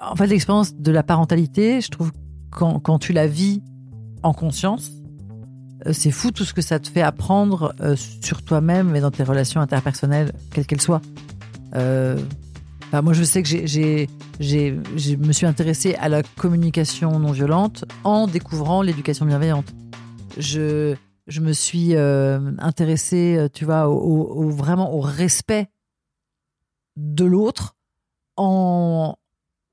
En fait, l'expérience de la parentalité, je trouve quand, quand tu la vis en conscience, euh, c'est fou tout ce que ça te fait apprendre euh, sur toi-même et dans tes relations interpersonnelles, quelles qu'elles soient. Euh, moi, je sais que j'ai, je me suis intéressée à la communication non violente en découvrant l'éducation bienveillante. Je, je me suis euh, intéressée, euh, tu vois, au- au- vraiment au respect de l'autre en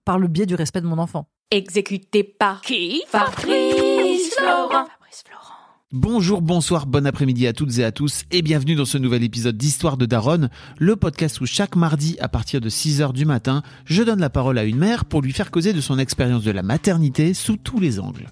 par le biais du respect de mon enfant. Exécuté par qui? Fabrice Florent. Fabrice Florent. Bonjour, bonsoir, bon après-midi à toutes et à tous et bienvenue dans ce nouvel épisode d'Histoire de Daronne, le podcast où chaque mardi à partir de 6h du matin, je donne la parole à une mère pour lui faire causer de son expérience de la maternité sous tous les angles.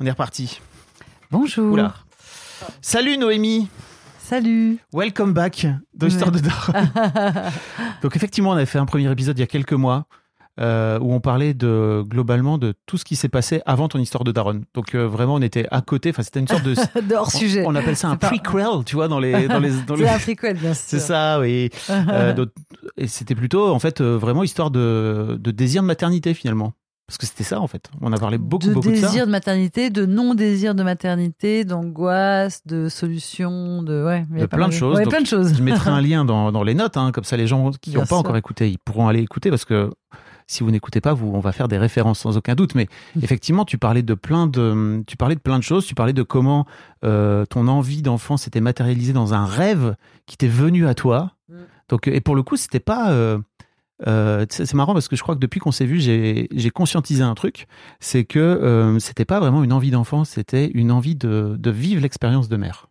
On est reparti. Bonjour. Oula. Salut Noémie Salut. Welcome back dans l'histoire de Daron. Donc effectivement, on avait fait un premier épisode il y a quelques mois euh, où on parlait de globalement de tout ce qui s'est passé avant ton histoire de Daron. Donc euh, vraiment, on était à côté. Enfin, c'était une sorte de de hors sujet. On, on appelle ça un prequel, tu vois, dans les dans les dans les- un prequel, bien sûr. C'est ça, oui. Euh, donc, et c'était plutôt en fait vraiment histoire de de désir de maternité finalement. Parce que c'était ça en fait. On a parlé beaucoup de beaucoup de ça. désir de maternité, de non-désir de maternité, d'angoisse, de solutions, de ouais, De plein de choses. Ouais, Donc, plein de choses. Je mettrai un lien dans, dans les notes, hein, comme ça les gens qui n'ont pas sûr. encore écouté, ils pourront aller écouter parce que si vous n'écoutez pas, vous, on va faire des références sans aucun doute. Mais Mm. effectivement, tu parlais de plein de, tu parlais de plein de choses. Tu parlais de comment euh, ton envie d'enfant s'était matérialisée dans un rêve qui t'est venu à toi. Mm. Donc, et pour le coup, c'était pas. euh, euh, c'est marrant parce que je crois que depuis qu'on s'est vu, j'ai conscientisé un truc, c'est que euh, c'était pas vraiment une envie d'enfant, c'était une envie de, de vivre l'expérience de mère.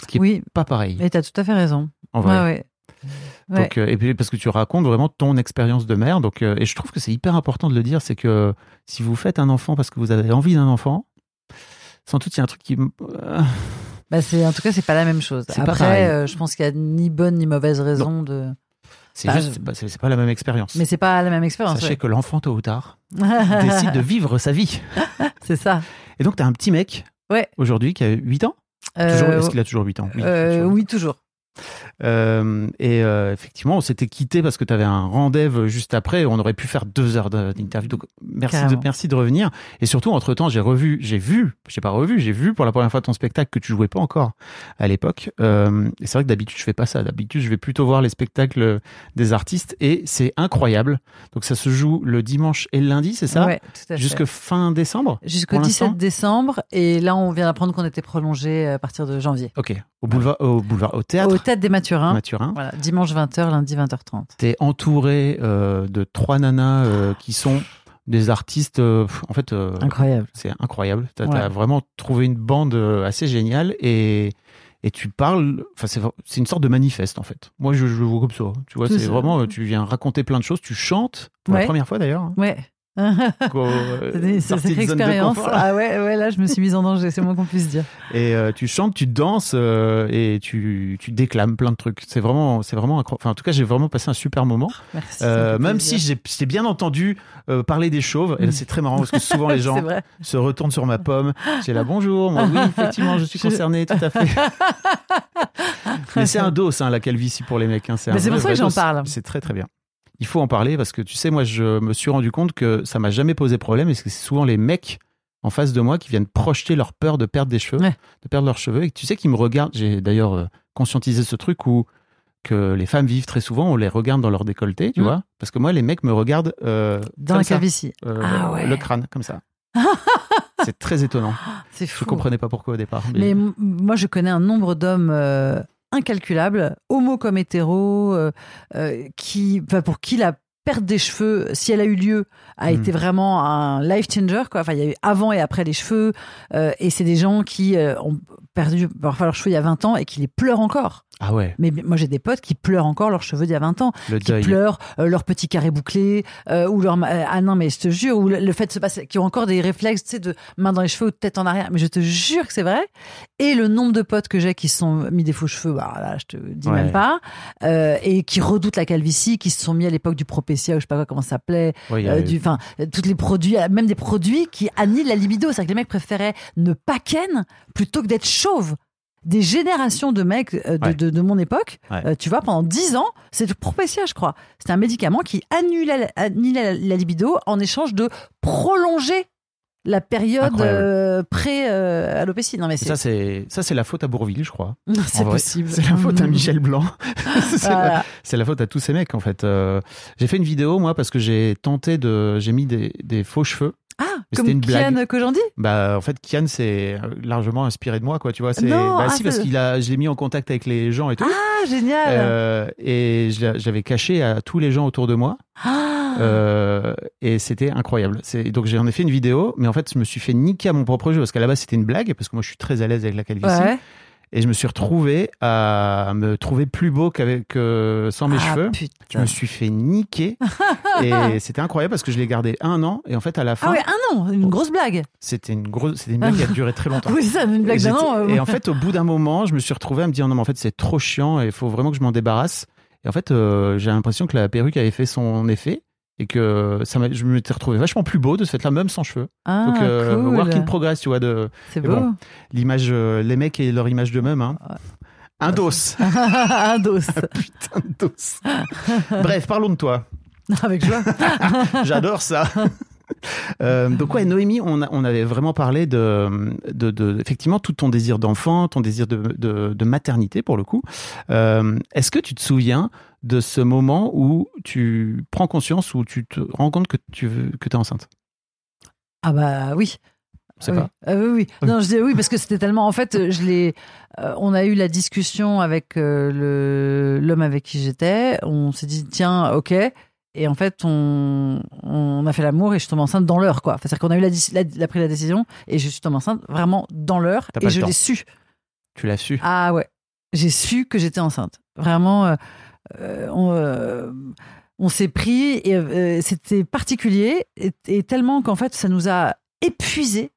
Ce qui est Oui, pas pareil, mais t'as tout à fait raison. en vrai. Ouais, ouais. Ouais. Donc, euh, et puis parce que tu racontes vraiment ton expérience de mère. Donc, et je trouve que c'est hyper important de le dire, c'est que si vous faites un enfant parce que vous avez envie d'un enfant, sans doute il y a un truc qui. Bah, c'est en tout cas c'est pas la même chose. Après, euh, je pense qu'il y a ni bonne ni mauvaise raison de. C'est Bah, juste, c'est pas, c'est- c'est pas la même expérience. Mais c'est pas la même expérience. Sachez ouais. que l'enfant tôt ou tard décide de vivre sa vie. c'est ça. Et donc, tu as un petit mec Ouais. aujourd'hui qui a 8 ans? Euh, Toujours- Est-ce qu'il a toujours 8 ans? Oui, euh, toujours. oui, toujours. Euh, et euh, effectivement, on s'était quitté parce que tu avais un rendez-vous juste après. On aurait pu faire deux heures d'interview. Donc, merci de, Carrément. merci de revenir. Et surtout, entre temps, j'ai revu, j'ai vu, j'ai pas revu, j'ai vu pour la première fois ton spectacle que tu jouais pas encore à l'époque. Euh, et c'est vrai que d'habitude, je fais pas ça. D'habitude, je vais plutôt voir les spectacles des artistes et c'est incroyable. Donc, ça se joue le dimanche et le lundi, c'est ça? Ouais, tout à fait. Jusque fin décembre? Jusqu'au pour 17 l'instant décembre. Et là, on vient d'apprendre qu'on était prolongé à partir de janvier. Ok. Au boulevard, au boulevard, au théâtre, Au tête des Mathurins. Mathurin. Voilà, dimanche 20h, lundi 20h30. T'es entouré euh, de trois nanas euh, qui sont des artistes. euh, en fait, Incroyable. c'est incroyable. T'as Ouais. as vraiment trouvé une bande assez géniale et et tu parles. Enfin, c'est une sorte de manifeste en fait. Moi, je, je le vois comme ça. Tu vois, C'est vraiment. Tu viens raconter plein de choses. Tu chantes pour la première fois d'ailleurs. hein, Ouais. euh, C'est c'est une de expérience. Ah ouais, ouais, là, je me suis mise en danger, c'est moins qu'on puisse dire. Et euh, tu chantes, tu danses euh, et tu, tu déclames plein de trucs. C'est vraiment, c'est vraiment incroyable. Enfin, en tout cas, j'ai vraiment passé un super moment. Merci. ça Euh, me fait même plaisir. si j'ai j'ai bien entendu euh, parler des chauves, et là, c'est très marrant parce que souvent les gens C'est se retournent sur ma pomme. J'ai là bonjour, moi oui effectivement je suis concerné tout à fait. Mais c'est un dos hein, la calvitie pour les mecs. Hein. C'est pour ça que j'en parle. C'est très très bien. Il faut en parler parce que tu sais moi je me suis rendu compte que ça m'a jamais posé problème et c'est souvent les mecs en face de moi qui viennent projeter leur peur de perdre des cheveux, Ouais. de perdre leurs cheveux et tu sais qu'ils me regardent. J'ai d'ailleurs euh, conscientisé ce truc où que les femmes vivent très souvent, on les regarde dans leur décolleté, tu Mm. vois, parce que moi les mecs me regardent euh, Dans la calvitie. euh, Ah ouais. le crâne comme ça. c'est très étonnant. C'est Je fou. comprenais pas pourquoi au départ. Mais moi, je connais un nombre d'hommes euh, incalculable, homo comme hétéro, euh, euh, qui, pour qui la perte des cheveux, si elle a eu lieu, a Mm. été vraiment un life changer. Quoi. Enfin, il y a eu avant et après les cheveux, euh, et c'est des gens qui euh, ont perdu parfois leurs cheveux il y a 20 ans et qui les pleurent encore. Ah ouais, Mais moi, j'ai des potes qui pleurent encore leurs cheveux d'il y a 20 ans. le qui deuil. pleurent euh, leur petit carré bouclé euh, ou leur euh, ah non mais je te jure ou le, le fait de se passer qui ont encore des réflexes tu sais de main dans les cheveux ou de tête en arrière mais je te jure que c'est vrai et le nombre de potes que j'ai qui se sont mis des faux cheveux bah là je te dis Ouais. même pas et qui redoutent la calvitie qui se sont mis à l'époque du Ou je sais pas quoi comment ça s'appelait euh, du enfin tous les produits même des produits qui annihilent la libido c'est à dire que les mecs préféraient ne pas ken plutôt que d'être chauve des générations de mecs euh, de, Ouais. de, de mon époque, Ouais. euh, tu vois, pendant 10 ans, c'est Propecia, je crois. C'était un médicament qui annulait, la- annulait la, la libido en échange de prolonger la période Incroyable. euh, pré-alopécie. non, mais Ça c'est ça c'est la faute à Bourville, je crois. c'est possible. C'est la faute à Michel Blanc. c'est la, Voilà. c'est la faute à tous ces mecs en fait. Euh, j'ai fait une vidéo moi parce que j'ai tenté de j'ai mis des, des faux cheveux. Ah, Mais comme c'était une blague. Kian Kojandi? Bah en fait Kian c'est largement inspiré de moi quoi, tu vois, c'est bah ah, si parce qu'il a je l'ai mis en contact avec les gens et tout. Ah, génial Euh, et je l'a- j'avais caché à tous les gens autour de moi. Ah. Euh, et c'était incroyable. Donc j'en ai fait une vidéo, mais en fait je me suis fait niquer à mon propre jeu parce qu'à la base c'était une blague parce que moi je suis très à l'aise avec la calvitie Ouais. et je me suis retrouvé à me trouver plus beau qu'avec euh, sans mes Ah, cheveux. putain. Je me suis fait niquer et c'était incroyable parce que je l'ai gardé un an et en fait à la Ah fin ouais, un an, une grosse blague. c'était une grosse c'était une blague qui a duré très longtemps. Oui, c'est ça, une blague d'un an. euh, Et en fait, au bout d'un moment, je me suis retrouvé à me dire non, mais en fait, c'est trop chiant et il faut vraiment que je m'en débarrasse. Et en fait, euh, j'ai l'impression que la perruque avait fait son effet et que ça je m'étais retrouvé vachement plus beau de ce fait-là, même sans cheveux. ah, Donc, euh, cool. work in progress, tu vois, de C'est beau. bon. l'image, euh, les mecs et leur image d'eux-mêmes. Hein. Un dos, un dos. putain de dos. Bref, parlons de toi. Avec joie. J'adore ça. Euh, donc ouais, Noémie, on, a- on avait vraiment parlé de, de, de- effectivement tout ton désir d'enfant, ton désir de, de, de maternité pour le coup. Euh, Est-ce que tu te souviens de ce moment où tu prends conscience, où tu te rends compte que tu veux, que es enceinte? Ah bah oui. C'est oui. pas Ah oui, oui. Non, je dis oui parce que c'était tellement. En fait, je l'ai. euh, on a eu la discussion avec euh, le l'homme avec qui j'étais. On s'est dit tiens, ok. Et en fait, on, on a fait l'amour et je suis tombée enceinte dans l'heure, quoi. Enfin, C'est-à-dire qu'on a eu la, la, la- pris la décision et je suis tombée enceinte vraiment dans l'heure et je l'ai su. Tu l'as su Ah ouais, j'ai su que j'étais enceinte. Vraiment, euh, euh, on, euh, on s'est pris et c'était particulier et, et tellement qu'en fait ça nous a épuisés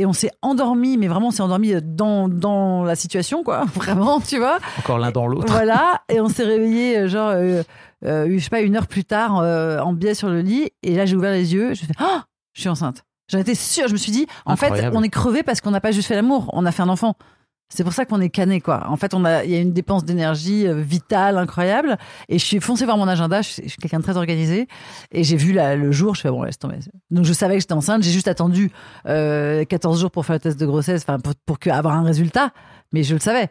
et on s'est endormi, mais vraiment on s'est endormi dans, dans la situation quoi, vraiment, tu vois. Encore l'un dans l'autre. Voilà, et on s'est réveillé euh, genre, euh, euh, je sais pas, une heure plus tard euh, en biais sur le lit et là j'ai ouvert les yeux, je fais ah, je suis enceinte. J'en étais sûre, je me suis dit, en fait, on est crevé parce qu'on n'a pas juste fait l'amour, on a fait un enfant. C'est pour ça qu'on est cané, quoi. En fait, on a, il y a une dépense d'énergie euh, vitale incroyable. Et je suis foncé voir mon agenda. Je suis, quelqu'un de très organisé. Et j'ai vu la- le jour. Je fais bon, laisse tomber. Donc je savais que j'étais enceinte. J'ai juste attendu euh, 14 jours pour faire le test de grossesse, enfin pour, pour que- avoir un résultat. Mais je le savais.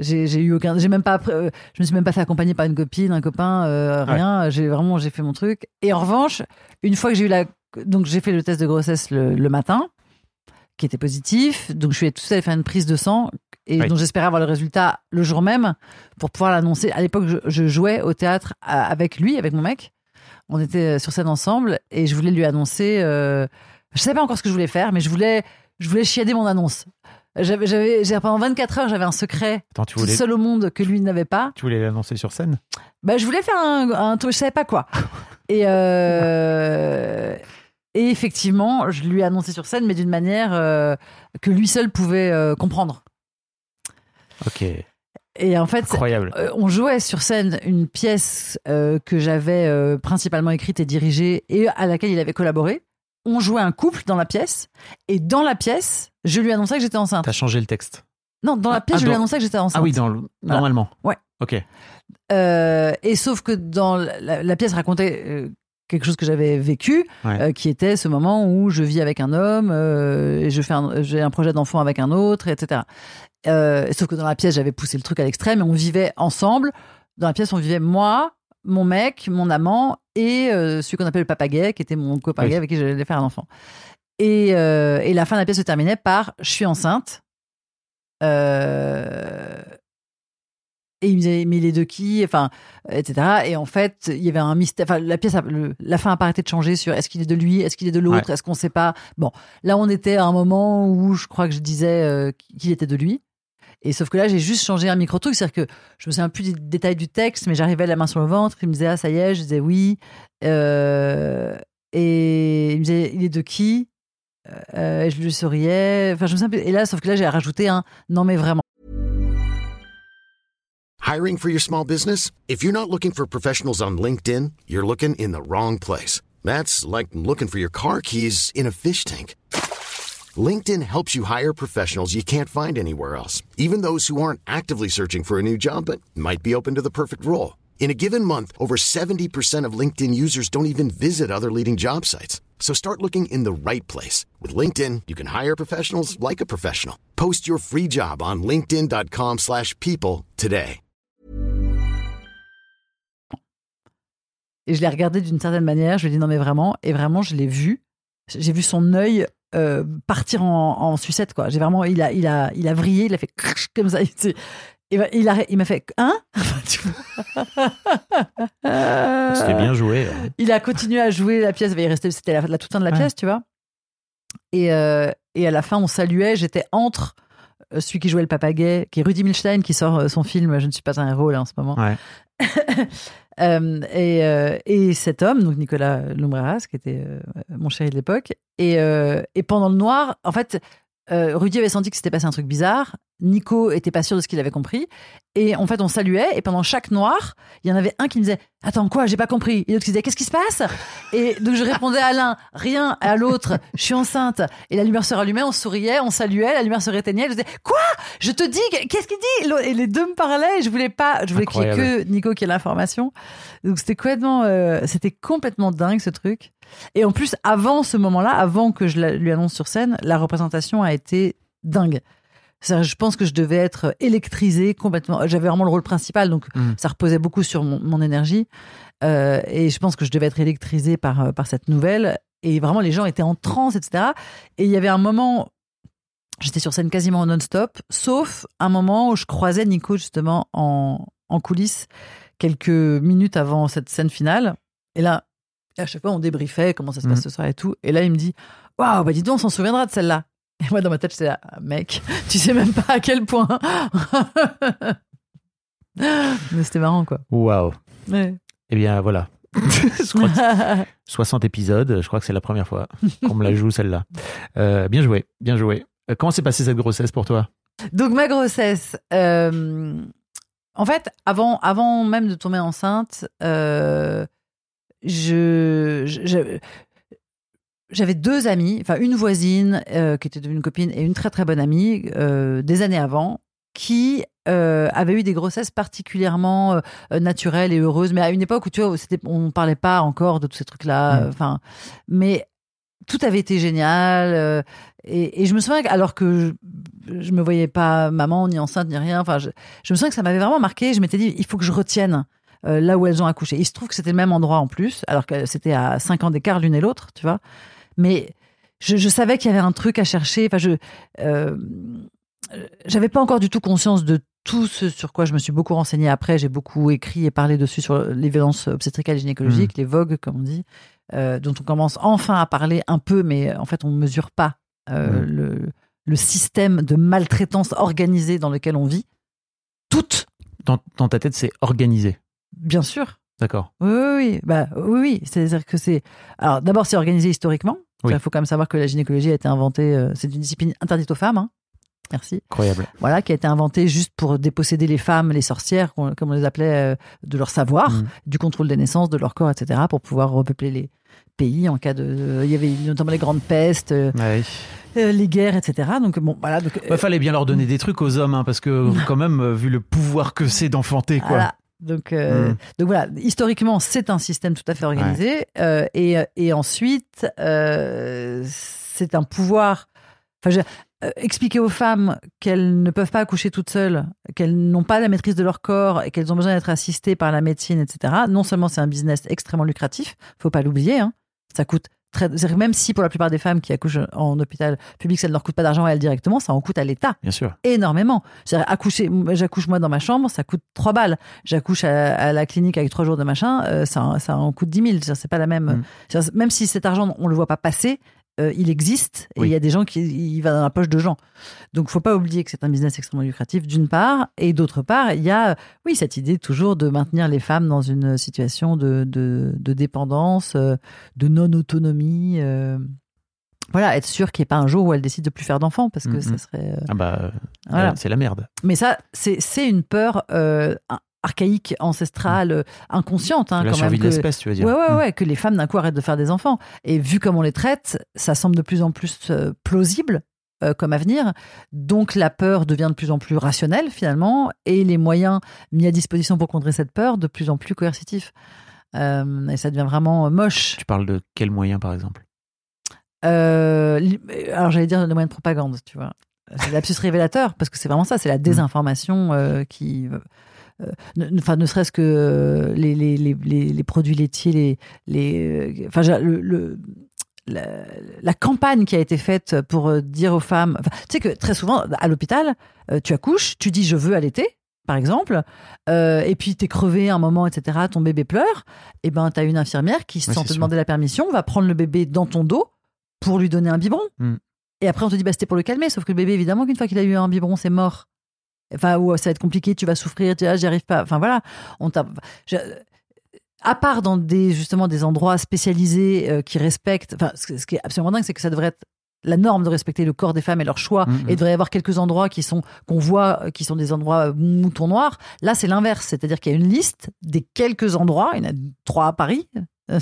J'ai j'ai eu aucun. J'ai même pas. euh, je me suis même pas fait accompagner par une copine, un copain, euh, Ouais. rien. J'ai vraiment j'ai fait mon truc. Et en revanche, une fois que j'ai eu la, donc j'ai fait le test de grossesse le, le matin, qui était positif. Donc je suis tout allée faire une prise de sang et Oui. dont j'espérais avoir le résultat le jour même pour pouvoir l'annoncer. À l'époque, je, je jouais au théâtre à- avec lui, avec mon mec. On était sur scène ensemble et je voulais lui annoncer. Euh, je savais pas encore ce que je voulais faire, mais je voulais, je voulais chiader mon annonce. J'avais, j'avais, pendant 24 heures, j'avais un secret Attends, tu tout voulais, seul au monde que lui n'avait pas. tu voulais l'annoncer sur scène? Bah, je voulais faire un, un truc, je savais pas quoi. Et, euh, et effectivement, je lui ai annoncé sur scène, mais d'une manière euh, que lui seul pouvait euh, comprendre. Ok, Et en fait, incroyable. euh, on jouait sur scène une pièce euh, que j'avais euh, principalement écrite et dirigée et à laquelle il avait collaboré. On jouait un couple dans la pièce et dans la pièce, je lui annonçais que j'étais enceinte. T'as changé le texte. Non, dans la Ah, pièce, ah, je lui dans- annonçais que j'étais enceinte. Ah oui, dans le... normalement. Ouais. Ok. Et sauf que dans la, la pièce racontait quelque chose que j'avais vécu, Ouais. euh, qui était ce moment où je vis avec un homme euh, et je fais j'ai un projet d'enfant avec un autre, etc. Euh, sauf que dans la pièce, j'avais poussé le truc à l'extrême et on vivait ensemble. Dans la pièce, on vivait moi, mon mec, mon amant et euh, celui qu'on appelle le papa gay, qui était mon copain Oui. gay avec qui j'allais faire un enfant. Et, euh, et la fin de la pièce se terminait par je suis enceinte. Euh, et il me disait, mais il est de qui? Enfin, etc. Et en fait, il y avait un mystère. Enfin, la pièce, le- la fin a pas arrêté de changer sur est-ce qu'il est de lui, est-ce qu'il est de l'autre, est-ce qu'on sait pas. Bon, là, on était à un moment où je crois que je disais euh, qu'il était de lui. Et sauf que là, j'ai juste changé un micro truc, c'est-à-dire que je me souviens plus des détails du texte, mais j'arrivais la main sur le ventre, il me disait ah ça y est, je disais oui, Euh, et il me disait il est de qui Euh, et je lui souriais, enfin je me souviens. Et là, sauf que là, j'ai rajouté un non mais vraiment. Hiring for your small business? If you're not looking for professionals on LinkedIn, you're looking in the wrong place. That's like looking for your car keys in a fish tank. LinkedIn helps you hire professionals you can't find anywhere else, even those who aren't actively searching for a new job but might be open to the perfect role. In a given month, over 70% of LinkedIn users don't even visit other leading job sites. So start looking in the right place. With LinkedIn, you can hire professionals like a professional. Post your free job on linkedin.com/people slash people today. Et je l'ai regardé d'une certaine manière. Je lui ai dit non mais vraiment. Et vraiment, je l'ai vu. J'ai vu son œil euh, partir en, en sucette quoi. J'ai vraiment, il a, il a, il a vrillé. Il a fait comme ça. Il, s'est- et ben, il a, il m'a fait hein? Vois C'était bien joué. hein. il a continué à jouer la pièce. Il est resté, c'était la, la toute fin de la Ouais. pièce, tu vois. Et, euh, et à la fin, on saluait. J'étais entre euh, celui qui jouait le papa gay, qui est Rudy Milstein, qui sort euh, son film Je ne suis pas un héros là en ce moment. Ouais. Euh, et, euh, et cet homme, donc Nicolas Lumbreras, qui était euh, mon chéri de l'époque. Et pendant le noir, en fait, euh, Rudy avait senti que s'était passé un truc bizarre. Nico était pas sûr de ce qu'il avait compris. Et en fait, on saluait. Et pendant chaque noir, il y en avait un qui me disait Attends, quoi? J'ai pas compris. Et l'autre qui disait Qu'est-ce qui se passe? Et donc, je répondais à l'un Rien. À l'autre Je suis enceinte. Et la lumière se rallumait, on souriait, on saluait, la lumière se réteignait. Je disais Quoi? Je te dis, qu'est-ce qu'il dit? Et les deux me parlaient. Et je voulais pas, je voulais qu'il y ait que Nico qui ait l'information. Donc, c'était complètement, euh, c'était complètement dingue ce truc. Et en plus, avant ce moment-là, avant que je lui annonce sur scène, la représentation a été dingue. Je pense que je devais être électrisée complètement. J'avais vraiment le rôle principal, donc Mm. ça reposait beaucoup sur mon, mon énergie. Euh, et je pense que je devais être électrisée par, euh, par cette nouvelle. Et vraiment, les gens étaient en transe, etc. Et il y avait un moment, j'étais sur scène quasiment non-stop, sauf un moment où je croisais Nico justement en, en coulisses quelques minutes avant cette scène finale. Et là, à chaque fois, on débriefait comment ça se passe Mhm. ce soir et tout. Et là, il me dit Waouh, bah dis donc, on s'en souviendra de celle-là. Et moi, dans ma tête, j'étais là, mec, tu sais même pas à quel point. Mais c'était marrant, quoi. Waouh. Ouais. Eh bien, voilà. je crois que 60 épisodes, je crois que c'est la première fois qu'on me la joue celle-là. Euh, bien joué, bien joué. Euh, Comment s'est passée cette grossesse pour toi? Donc, ma grossesse. euh, en fait, avant, avant même de tomber enceinte, je, je- j'avais deux amies, enfin une voisine euh, qui était devenue une copine et une très très bonne amie euh, des années avant, qui euh, avaient eu des grossesses particulièrement euh, naturelles et heureuses, mais à une époque où tu vois, on parlait pas encore de tous ces trucs-là. Mm. euh, Enfin, mais tout avait été génial. et, et je me souviens, que- alors que je, je me voyais pas maman ni enceinte ni rien. Enfin, je, je me souviens que ça m'avait vraiment marqué. Je m'étais dit, il faut que je retienne euh, là où elles ont accouché. Il se trouve que c'était le même endroit en plus, alors que c'était à 5 ans d'écart l'une et l'autre, tu vois. Mais je, je savais qu'il y avait un truc à chercher. Enfin, je, euh, j'avais pas encore du tout conscience de tout ce sur quoi je me suis beaucoup renseignée après. J'ai beaucoup écrit et parlé dessus sur les violences obstétricales et gynécologiques, les VOG, comme on dit, euh, dont on commence enfin à parler un peu, mais en fait, on ne mesure pas euh, le, le système de maltraitance organisée dans lequel on vit. Toutes, Dans, dans ta tête, c'est organisé. Bien sûr. D'accord. Oui, oui, oui. Bah, oui, oui. C'est-à-dire que c'est. Alors, d'abord, c'est organisé historiquement. Oui. Il faut quand même savoir que la gynécologie a été inventée. euh, c'est une discipline interdite aux femmes. hein. Merci. Incroyable. Voilà, qui a été inventée juste pour déposséder les femmes, les sorcières, comme on les appelait, euh, de leur savoir, Mhm. du contrôle des naissances, de leur corps, etc., pour pouvoir repeupler les pays en cas de. Il y avait notamment les grandes pestes, euh, Ouais. euh, les guerres, etc. Donc, bon, voilà. Donc, euh, Ouais, fallait bien leur donner des trucs aux hommes, hein, parce que quand même, vu le pouvoir que c'est d'enfanter, quoi. Voilà. Donc, euh, Mm. donc voilà, historiquement, c'est un système tout à fait organisé. Euh, et, et ensuite, euh, c'est un pouvoir. Enfin, je- expliquer aux femmes qu'elles ne peuvent pas accoucher toutes seules, qu'elles n'ont pas la maîtrise de leur corps et qu'elles ont besoin d'être assistées par la médecine, etc. Non seulement c'est un business extrêmement lucratif, faut pas l'oublier. hein. Ça coûte très. Même si pour la plupart des femmes qui accouchent en hôpital public, ça ne leur coûte pas d'argent à elles directement, ça en coûte à l'État Bien sûr. énormément. C'est-à-dire, accoucher, j'accouche moi dans ma chambre, ça coûte 3 balles. J'accouche à, à la clinique avec 3 jours de machin, euh, ça, ça en coûte 10 000. C'est-à-dire, C'est pas la même. Mm. Même si cet argent, on le voit pas passer, euh, il existe et il Oui. y a des gens qui il va dans la poche de gens. Donc, faut pas oublier que c'est un business extrêmement lucratif, d'une part, et d'autre part, il y a, oui, cette idée toujours de maintenir les femmes dans une situation de, de, de dépendance, euh, de non-autonomie. euh, voilà, être sûr qu'il n'y ait pas un jour où elles décident de plus faire d'enfants, parce que Mm, ça mm. serait. Ah bah, voilà. c'est la merde. Mais ça, c'est c'est une peur archaïque, ancestrale, euh, inconsciente, hein, la quand même. survie de Que, l'espèce, tu veux dire. ouais, ouais, Mm. ouais, que les femmes d'un coup arrêtent de faire des enfants. Et vu comme on les traite, ça semble de plus en plus euh, plausible euh, comme avenir. Donc la peur devient de plus en plus rationnelle finalement, et les moyens mis à disposition pour contrer cette peur de plus en plus coercitifs. Euh, et ça devient vraiment moche. Tu parles de quels moyens, par exemple? Euh, alors j'allais dire les moyens de propagande, tu vois. C'est l'absus révélateur parce que c'est vraiment ça, c'est la désinformation euh, qui, ne, ne- enfin ne serait-ce que euh, les, les, les, les, les produits laitiers, les, les, euh, enfin j'ai- le, le- la, la campagne qui a été faite pour euh, dire aux femmes, enfin, tu sais que très souvent à l'hôpital, euh, tu accouches, tu dis je veux allaiter. Par exemple, euh, et puis t'es crevé un moment, etc. Ton bébé pleure, et ben t'as une infirmière qui, sans te sûr. demander la permission, va prendre le bébé dans ton dos pour lui donner un biberon. Mm. Et après, on te dit, bah, c'était pour le calmer. Sauf que le bébé, évidemment, qu'une fois qu'il a eu un biberon, c'est mort. Enfin, ou ça va être compliqué, tu vas souffrir, tu vois, j'y arrive pas. Enfin, voilà. On t'a. À part dans des, justement, des endroits spécialisés euh, qui respectent. Enfin, ce, ce qui est absolument dingue, c'est que ça devrait être la norme de respecter le corps des femmes et leur choix. Mhm. Et il devrait y avoir quelques endroits qui sont, qu'on voit, euh, qui sont des endroits euh, moutons noirs. Là, c'est l'inverse. C'est-à-dire qu'il y a une liste des quelques endroits, il y en a trois à Paris, euh,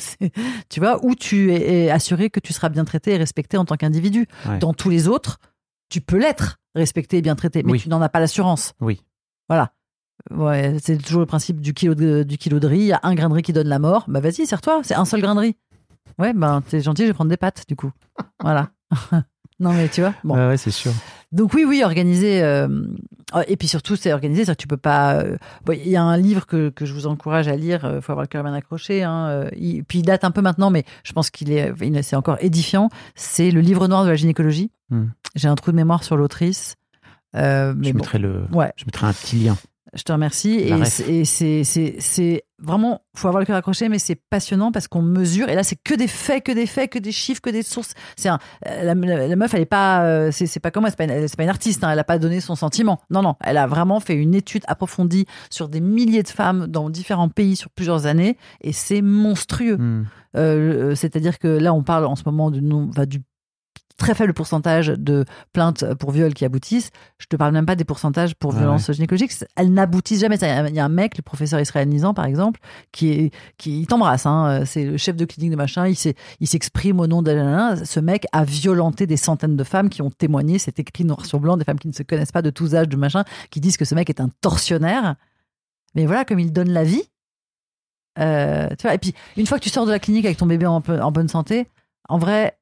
tu vois, où tu es, es assuré que tu seras bien traité et respecté en tant qu'individu. Ouais. Dans tous les autres, tu peux l'être, respecté et bien traité, mais Oui. tu n'en as pas l'assurance. Oui. Voilà. Ouais, c'est toujours le principe du kilo de, du kilo de riz. Il y a un grain de riz qui donne la mort. Bah vas-y, serre-toi. C'est un seul grain de riz. Ouais, ben t'es gentil, je vais prendre des pâtes du coup. Voilà. non mais tu vois. Bon. Ouais, ouais, c'est sûr. Donc oui, oui, organisé. euh, et puis surtout, c'est organisé, c'est-à-dire que tu peux pas. euh, bon, Il y a un livre que, que je vous encourage à lire. Il faut avoir le cœur bien accroché. Hein, euh, il- puis il date un peu maintenant, mais je pense qu'il est, c'est encore édifiant. C'est le livre noir de la gynécologie. Hmm. J'ai un trou de mémoire sur l'autrice. Euh, mais Je bon, mettrai, le... ouais, je mettrai un petit lien. je te remercie. La Et c'est- vraiment, faut avoir le cœur accroché, mais c'est passionnant parce qu'on mesure. Et là, c'est que des faits, que des faits, que des chiffres, que des sources. C'est un, euh, la, la- la meuf, elle est pas, euh, c'est c'est pas comme moi, c'est pas, une- c'est pas une artiste. hein, elle a pas donné son sentiment. Non, non, elle a vraiment fait une étude approfondie sur des milliers de femmes dans différents pays sur plusieurs années, et c'est monstrueux. Hmm. Euh, C'est-à-dire que là, on parle en ce moment du, enfin, du très faible pourcentage de plaintes pour viol qui aboutissent. Je te parle même pas des pourcentages pour Ah violences gynécologiques. Elles n'aboutissent jamais. Il y a un mec, le professeur Israël Nizan, par exemple, qui est, qui il t'embrasse. Hein. C'est le chef de clinique de machin. Il s'exprime au nom de ce mec a violenté des centaines de femmes qui ont témoigné. C'est écrit noir sur blanc, des femmes qui ne se connaissent pas de tous âges, de machin, qui disent que ce mec est un tortionnaire. Mais voilà, comme il donne la vie. Euh, tu vois, et puis, une fois que tu sors de la clinique avec ton bébé en, bonne santé, en vrai,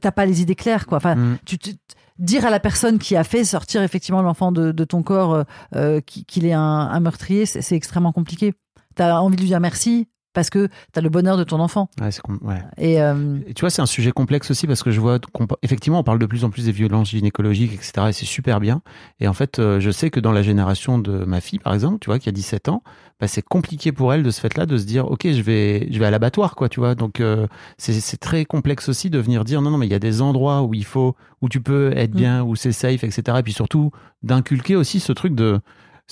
t'as pas les idées claires, quoi. Enfin, Hmm. tu, tu- dire à la personne qui a fait sortir effectivement l'enfant de, de ton corps euh, euh, qui- qu'il est un, un meurtrier, c'est c'est extrêmement compliqué. T'as envie de lui dire merci. Parce que tu as le bonheur de ton enfant. Ouais, ouais. Et euh, Et tu vois, c'est un sujet complexe aussi parce que je vois, qu'on- effectivement, on parle de plus en plus des violences gynécologiques, etc. Et c'est super bien. Et en fait, euh, je sais que dans la génération de ma fille, par exemple, tu vois, qui a 17 ans, bah, c'est compliqué pour elle de ce fait-là de se dire, ok, je vais, je vais à l'abattoir, quoi, tu vois. Donc, euh, c'est c'est très complexe aussi de venir dire, non, non, mais il y a des endroits où il faut, où tu peux être Mm. bien, où c'est safe, etc. Et puis surtout, d'inculquer aussi ce truc de,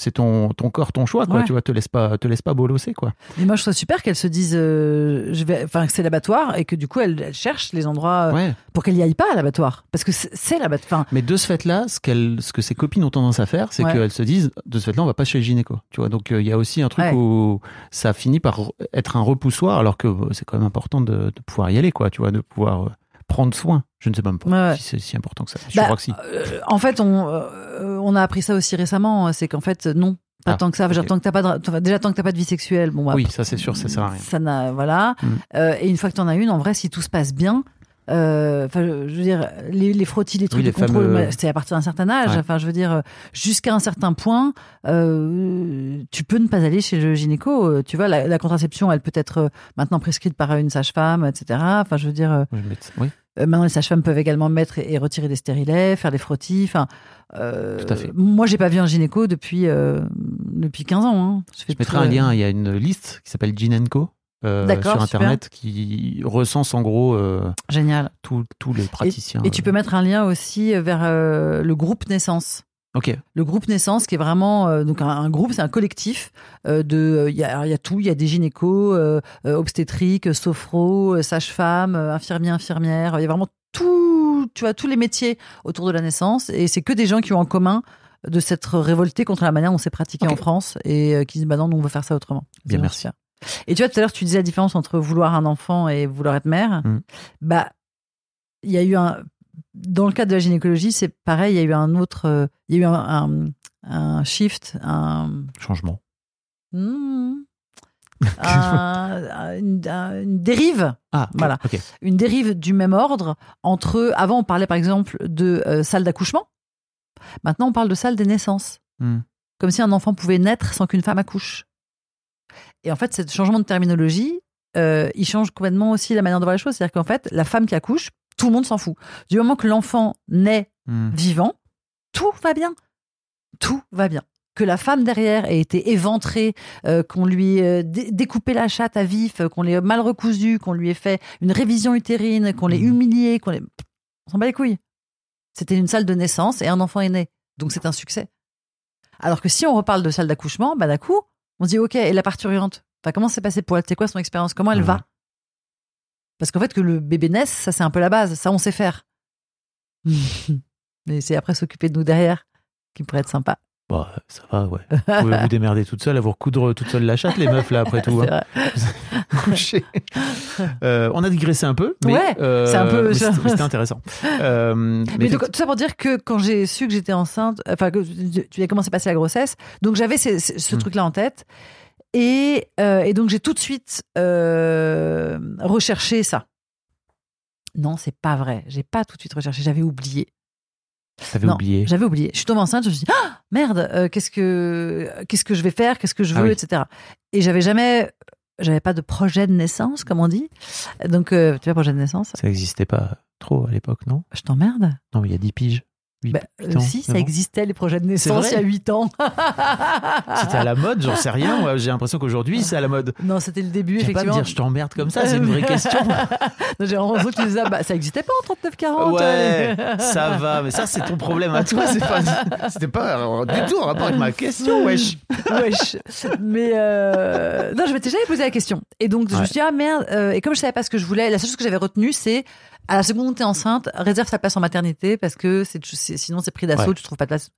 c'est ton, ton corps, ton choix, quoi. Ouais. Tu vois, te laisse pas, te laisse pas bolosser, quoi. mais moi, je trouve super qu'elles se disent, euh, je vais, enfin, que c'est l'abattoir et que du coup, elles, elles cherchent les endroits euh, Ouais. pour qu'elles n'y aillent pas à l'abattoir. Parce que c'est- l'abattoir. Mais de ce fait-là, ce, ce que ses copines ont tendance à faire, c'est Ouais. qu'elles se disent, de ce fait-là, on va pas chez le gynéco. Tu vois, donc euh, il y a aussi un truc où ça finit par être un repoussoir, alors que euh, c'est quand même important de, de pouvoir y aller, quoi. Tu vois, de pouvoir prendre soin. Je ne sais même pas Ouais, si c'est si important que ça. Je Bah, crois que si. euh, en fait, on, euh, on a appris ça aussi récemment. C'est qu'en fait, non. Pas Ah, tant que ça. Je veux dire, ok. tant que pas de- déjà, tant que t'as pas de vie sexuelle, bon, bah, Oui, ça c'est sûr, ça sert à rien. Ça n'a, voilà. Mm. Euh, et une fois que tu en as une, en vrai, si tout se passe bien, enfin, je veux dire, les, les frottis, les trucs les de contrôle, fameux- c'est à partir d'un certain âge. Ouais. Enfin, je veux dire, euh, jusqu'à un certain point, euh, tu peux ne pas aller chez le gynéco. Euh, Tu vois, la, la contraception, elle peut être euh, maintenant prescrite par une sage-femme, etc. Enfin, je veux dire, euh, Oui, mais- oui. euh, maintenant, les sages-femmes peuvent également mettre et, et retirer des stérilets, faire des frottis. Enfin, euh, Tout à fait. Moi, j'ai pas vu un gynéco depuis depuis depuis 15 ans. Hein. fais Je mettrai un euh, lien. Il y a une liste qui s'appelle Ginenco. Euh, sur super. internet qui recense en gros euh, Génial. tous les praticiens. Et tu peux mettre un lien aussi vers euh, le groupe Naissance. Ok. Le groupe Naissance, qui est vraiment euh, donc un, un groupe, c'est un collectif euh, de. Il y, a, y tout, il y a des gynécos, euh, euh, obstétriques, sophro, euh, sages-femmes, euh, infirmiers, infirmières. Il y a vraiment tout, tu vois, tous les métiers autour de la naissance. Et c'est que des gens qui ont en commun de s'être révoltés contre la manière dont c'est pratiqué en France et euh, qui disent bah non, nous, on veut faire ça autrement. Bien, merci. Et tu vois, tout à l'heure, tu disais la différence entre vouloir un enfant et vouloir être mère. Mm. Bah, il y a eu un. Dans le cadre de la gynécologie, c'est pareil, il y a eu un autre. euh, Il y a eu un, un, un shift, un. Changement. Un- une, un- une dérive, Ah, Voilà. Ok. une dérive du même ordre entre. Avant, on parlait par exemple de euh, salle d'accouchement. Maintenant, on parle de salle des naissances. Hmm. Comme si un enfant pouvait naître sans qu'une femme accouche. Et en fait, ce changement de terminologie, euh, il change complètement aussi la manière de voir les choses. C'est-à-dire qu'en fait, la femme qui accouche, tout le monde s'en fout. Du moment que l'enfant naît Hmm. vivant, tout va bien. Tout va bien. Que la femme derrière ait été éventrée, euh, qu'on lui ait dé- découpé la chatte à vif, qu'on l'ait mal recousue, qu'on lui ait fait une révision utérine, qu'on l'ait Mhm. humiliée, qu'on l'ait... On s'en bat les couilles. C'était une salle de naissance et un enfant est né. Donc c'est un succès. Alors que si on reparle de salle d'accouchement, bah d'un coup, on se dit ok, et la parturiente enfin, Comment c'est passé pour elle C'est quoi son expérience? Comment elle va? Parce qu'en fait, que le bébé naisse, ça c'est un peu la base. Ça, on sait faire. Mais c'est après s'occuper de nous derrière qui pourrait être sympa. Bon, ça va, ouais. Vous pouvez vous démerder toute seule, à vous recoudre toute seule la chatte, les meufs, là, après tout. Hein. Coucher. Euh, on a digressé un peu, mais Ouais, euh, c'est un peu- mais c'était intéressant. Euh, mais Mais donc, effecti- tout ça pour dire que quand j'ai su que j'étais enceinte, enfin que tu as commencé à passer la grossesse, donc j'avais ce, ce- ce Mm. truc-là en tête. Et, euh, et donc j'ai tout de suite euh, recherché ça. Non, c'est pas vrai. J'ai pas tout de suite recherché. J'avais oublié. T'avais oublié. J'avais oublié. Je suis tombée enceinte. Je me suis dit ah, merde. euh, qu'est-ce que qu'est-ce que je vais faire Qu'est-ce que je Ah veux, oui. etc. Et j'avais jamais, j'avais pas de projet de naissance, comme on dit. Donc euh, tu vois, projet de naissance. Ça n'existait pas trop à l'époque, non? Je t'emmerde. Non, mais il y a 10 piges. Huit- Bah, huit euh, ans, si, ça existait les projets de naissance il y a 8 ans. C'était à la mode, j'en sais rien. J'ai l'impression qu'aujourd'hui, c'est à la mode. Non, c'était le début, vais pas effectivement. dire je t'emmerde comme ça, c'est une vraie question. J'ai l'impression que tu disais, bah, ça existait pas en 39-40. Ouais, ça va, mais ça c'est ton problème à toi, c'est pas, c'était pas euh, du tout en rapport avec ma question, wesh. Wesh. Mais euh... non, je m'étais jamais posé la question. Et donc, je me suis dit, ah merde. euh, Et comme je savais pas ce que je voulais, la seule chose que j'avais retenue, c'est à la seconde où t'es enceinte, réserve ta place en maternité parce que c'est, sinon c'est pris d'assaut, Ouais. tu trouves pas de place.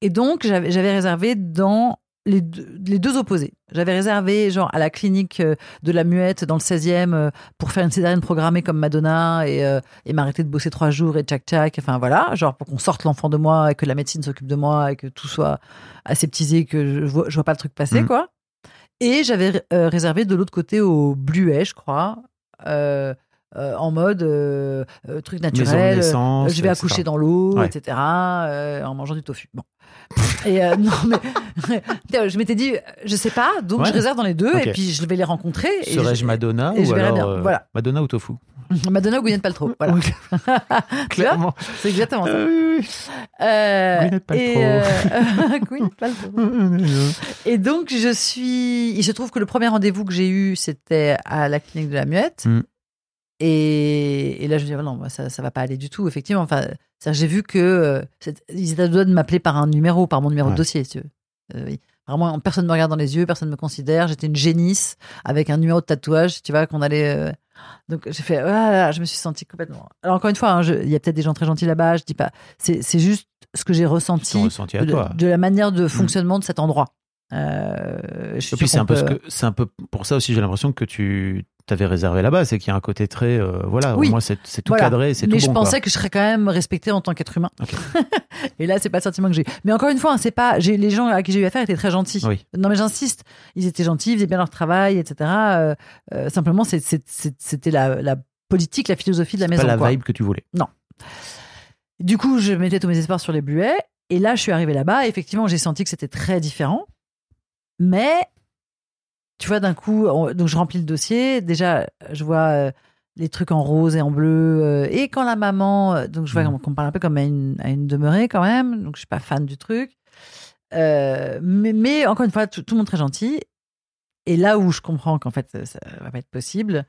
Et donc, j'avais, j'avais réservé dans les deux, les deux opposés. J'avais réservé, genre, à la clinique euh, de la muette dans le 16e euh, pour faire une césarienne programmée comme Madonna et, euh, et m'arrêter de bosser trois jours et tchac tchac. Enfin, voilà, genre pour qu'on sorte l'enfant de moi et que la médecine s'occupe de moi et que tout soit aseptisé, que je vois, je vois pas le truc passer, Mhm. quoi. Et j'avais euh, réservé de l'autre côté au Bluet, je crois, euh, euh, en mode euh, euh, truc naturel. euh, naissance, je vais etc. accoucher dans l'eau, Ouais. etc. euh, en mangeant du tofu. Bon. Et euh, non, mais je m'étais dit, je sais pas, donc Ouais. je réserve dans les deux et puis je vais les rencontrer. Serais-je je- Madonna et ou verrai alors bien. Voilà. Madonna ou Tofu Madonna ou Gwyneth Paltrow. Voilà. Oui, clairement. C'est exactement ça. Euh, oui, oui. Euh, Gwyneth Paltrow. Et, euh, Gwyneth Paltrow. Et donc, je suis. Il se trouve que le premier rendez-vous que j'ai eu, c'était à la clinique de la Muette. Mm. Et, et là, je me dis, oh non, moi, ça, ça va pas aller du tout, effectivement. Enfin, j'ai vu que euh, ils étaient à deux de m'appeler par un numéro, par mon numéro Ouais. de dossier, si tu veux. Euh, oui. Vraiment, personne me regarde dans les yeux, personne me considère. J'étais une génisse avec un numéro de tatouage, tu vois, qu'on allait. euh, Donc, j'ai fait, voilà, je me suis sentie complètement. Alors, encore une fois, hein, il y a peut-être des gens très gentils là-bas, je dis pas. C'est juste ce que j'ai ressenti Ton ressenti à de, toi. de la manière de fonctionnement de cet endroit. Euh, je suis Et puis un ce que c'est un peu pour ça aussi j'ai l'impression que tu t'avais réservé là-bas, c'est qu'il y a un côté très euh, voilà, Oui. au moins c'est tout Voilà. cadré, c'est tout Mais bon je quoi. pensais que je serais quand même respectée en tant qu'être humain. Et là, c'est pas le sentiment que j'ai. Mais encore une fois, hein, c'est pas. j'ai- Les gens à qui j'ai eu affaire étaient très gentils. Oui. Non, mais j'insiste. Ils étaient gentils, ils faisaient bien leur travail, etc. Euh, euh, simplement, c'était la, la politique, la philosophie de la maison. pas la quoi. vibe que tu voulais. Du coup, je mettais tous mes espoirs sur les bluets. Et là, je suis arrivée là-bas. Effectivement, j'ai senti que c'était très différent. Mais, tu vois, d'un coup, on- donc je remplis le dossier. Déjà, je vois euh, les trucs en rose et en bleu. euh, et quand la maman, euh, donc je vois Mhm. qu'on parle un peu comme à une, à une demeurée quand même. Donc, je suis pas fan du truc. Euh, mais, mais encore une fois, tout, tout le monde très gentil. Et là où je comprends qu'en fait, ça va pas être possible,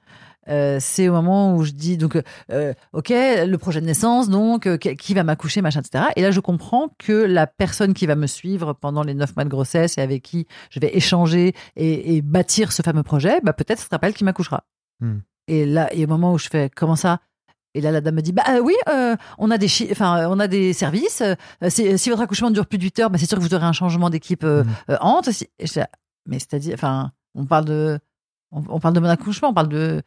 euh, c'est au moment où je dis donc, euh, ok, le projet de naissance, donc euh, qui va m'accoucher, machin, etc. Et là, je comprends que la personne qui va me suivre pendant les neuf mois de grossesse et avec qui je vais échanger et, et bâtir ce fameux projet, bah peut-être ce sera pas elle qui m'accouchera. Hmm. Et là, et au moment où je fais comment ça? Et là, la dame me dit, bah oui, on a des, enfin, on a des services. si votre accouchement dure plus de 8 heures, bah, c'est sûr que vous aurez un changement d'équipe entre. Si- et j'étais là, mais c'est-à-dire, enfin, on parle de, on parle de mon accouchement, on parle de,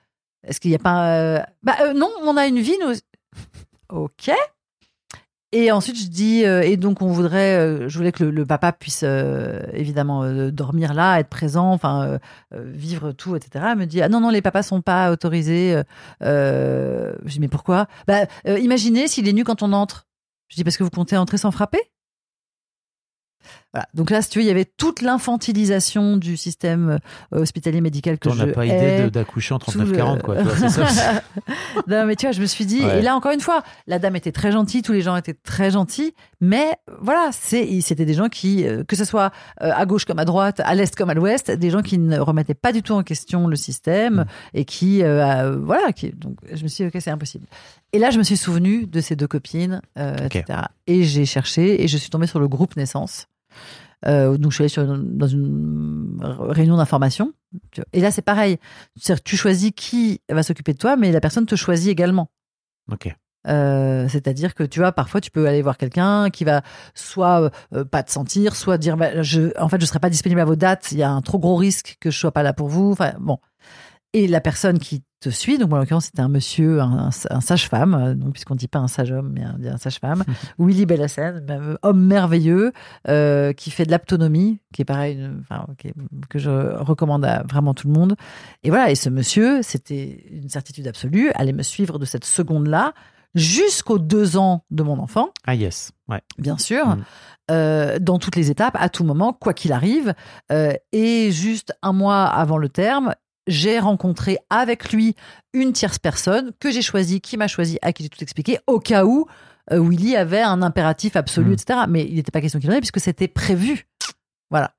est-ce qu'il n'y a pas, euh, bah euh, non, on a une vie, nous. Ok. Et ensuite, je dis, euh, et donc on voudrait, je voulais que le, papa puisse évidemment dormir là, être présent, enfin vivre tout, etc. Elle me dit, ah non non, les papas sont pas autorisés. je dis mais pourquoi? Bah imaginez s'il est nu quand on entre. Je dis parce que vous comptez entrer sans frapper? Voilà. Donc là, si tu veux, il y avait toute l'infantilisation du système euh, hospitalier médical que On je n'a pas idée d'accoucher en tout le- 39-40 quoi. vois, ça, non, mais tu vois, je me suis dit, Ouais. et là encore une fois, la dame était très gentille, tous les gens étaient très gentils, mais voilà, c'est, c'était des gens qui, euh, que ce soit euh, à gauche comme à droite, à l'est comme à l'ouest, des gens qui ne remettaient pas du tout en question le système Mm. et qui, euh, voilà, qui, donc je me suis dit, ok, c'est impossible. Et là, je me suis souvenu de ces deux copines, euh, etc. Et j'ai cherché et je suis tombée sur le groupe Naissance. Euh, donc je suis allée sur, dans une réunion d'information. Et là, c'est pareil. Tu choisis qui va s'occuper de toi, mais la personne te choisit également. Ok. Euh, C'est-à-dire que tu vois, parfois tu peux aller voir quelqu'un qui va soit euh, pas te sentir, soit dire bah, je, en fait je serai pas disponible à vos dates, il y a un trop gros risque que je sois pas là pour vous. Enfin bon. Et la personne qui te suit, donc moi, en l'occurrence c'était un monsieur, un, un sage-femme, euh, donc puisqu'on dit pas un sage-homme, mais dit un sage-femme, Willy Bellassène, euh, homme merveilleux, euh, qui fait de l'aptonomie, qui est pareil, une- enfin, qui est- que je recommande à vraiment tout le monde. Et voilà, et ce monsieur, c'était une certitude absolue, allait me suivre de cette seconde-là jusqu'aux deux ans de mon enfant, Ah yes. Ouais. bien sûr, Mm. euh, dans toutes les étapes, à tout moment, quoi qu'il arrive. Euh, et juste un mois avant le terme, j'ai rencontré avec lui une tierce personne que j'ai choisie, qui m'a choisi, à qui j'ai tout expliqué, au cas où euh, Willy avait un impératif absolu, Mm. etc. Mais il n'était pas question qu'il en ait, puisque c'était prévu. Voilà.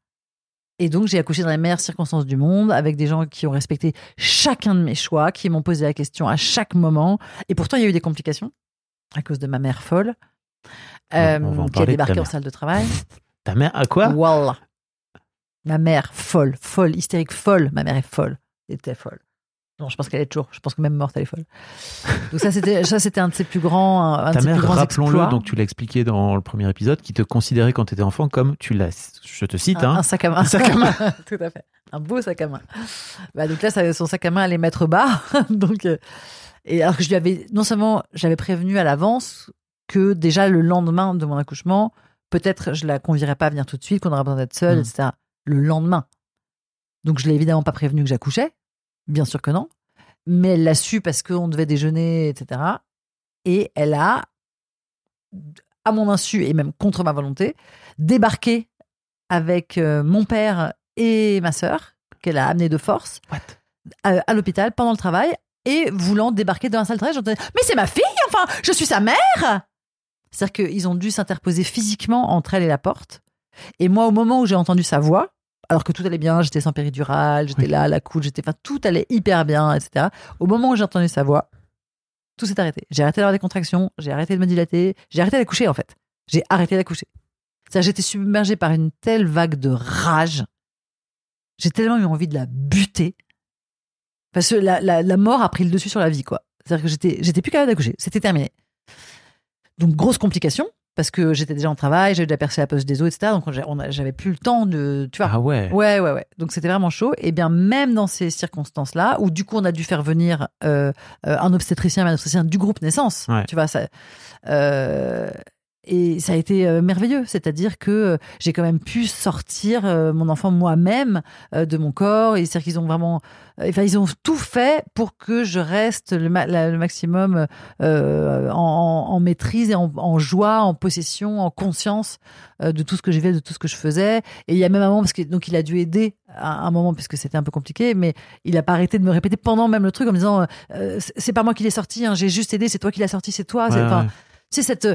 Et donc, j'ai accouché dans les meilleures circonstances du monde, avec des gens qui ont respecté chacun de mes choix, qui m'ont posé la question à chaque moment. Et pourtant, il y a eu des complications à cause de ma mère folle, euh, en qui a débarqué en salle de travail. Ta mère à quoi? Wallah. Ma mère folle, folle, hystérique, folle. Ma mère est folle. Était folle. Non, je pense qu'elle est toujours. Je pense que même morte, elle est folle. Donc ça, c'était ça, c'était un de ses plus grands, un, Ta de ses mère, rappelons-le, donc tu l'as expliqué dans le premier épisode, qui te considérait quand tu étais enfant comme tu l'as, je te cite, un, hein, un sac à main. Un sac à main. Tout à fait. Un beau sac à main. Bah, donc là, ça- son sac à main allait mettre bas. donc, euh, et alors que je lui avais, non seulement j'avais prévenu à l'avance que déjà le lendemain de mon accouchement, peut-être je la convierais pas à venir tout de suite, qu'on aurait besoin d'être seule, Mm. etc. Le lendemain. Donc je l'ai évidemment pas prévenu que j'accouchais. Bien sûr que non. Mais elle l'a su parce qu'on devait déjeuner, etc. Et elle a à mon insu et même contre ma volonté, débarquer avec euh, mon père et ma sœur, qu'elle a amené de force, What? à, à l'hôpital pendant le travail, et voulant débarquer dans la salle de travail, j'entendais Mais c'est ma fille, enfin, je suis sa mère C'est-à-dire qu'ils ont dû s'interposer physiquement entre elle et la porte. Et moi, au moment où j'ai entendu sa voix, alors que tout allait bien, j'étais sans péridurale, j'étais Oui. là, à la couche, j'étais, enfin, tout allait hyper bien, etc. Au moment où j'ai entendu sa voix, tout s'est arrêté. J'ai arrêté d'avoir des contractions, j'ai arrêté de me dilater, j'ai arrêté d'accoucher, en fait. J'ai arrêté d'accoucher. C'est-à-dire, j'étais submergée par une telle vague de rage. J'ai tellement eu envie de la buter. Parce que la, la, la mort a pris le dessus sur la vie, quoi. C'est-à-dire que j'étais, j'étais plus capable d'accoucher. C'était terminé. Donc, grosse complication, parce que j'étais déjà en travail, j'avais déjà percé la poche des os, etc. Donc, j'avais plus le temps de, tu vois. Ah ouais. Ouais, ouais, ouais. Donc c'était vraiment chaud. Et bien même dans ces circonstances-là, où du coup on a dû faire venir euh, euh, un obstétricien, un obstétricien du groupe naissance, Ouais. tu vois ça. euh, et ça a été euh, merveilleux, c'est-à-dire que euh, j'ai quand même pu sortir euh, mon enfant moi-même euh, de mon corps. Et c'est-à-dire qu'ils ont vraiment, euh, enfin ils ont tout fait pour que je reste le, ma- la- le maximum euh, en, en- maîtrise et en, en joie, en possession, en conscience euh, de tout ce que j'ai fait, de tout ce que je faisais. Et il y a même un moment, parce que donc il a dû aider à un moment, puisque c'était un peu compliqué, mais il a pas arrêté de me répéter pendant même le truc en me disant euh, c'est- pas moi qui l'ai sorti, hein, j'ai juste aidé, c'est toi qui l'as sorti, c'est toi. C'est- Ouais, enfin, ouais. tu sais, cette,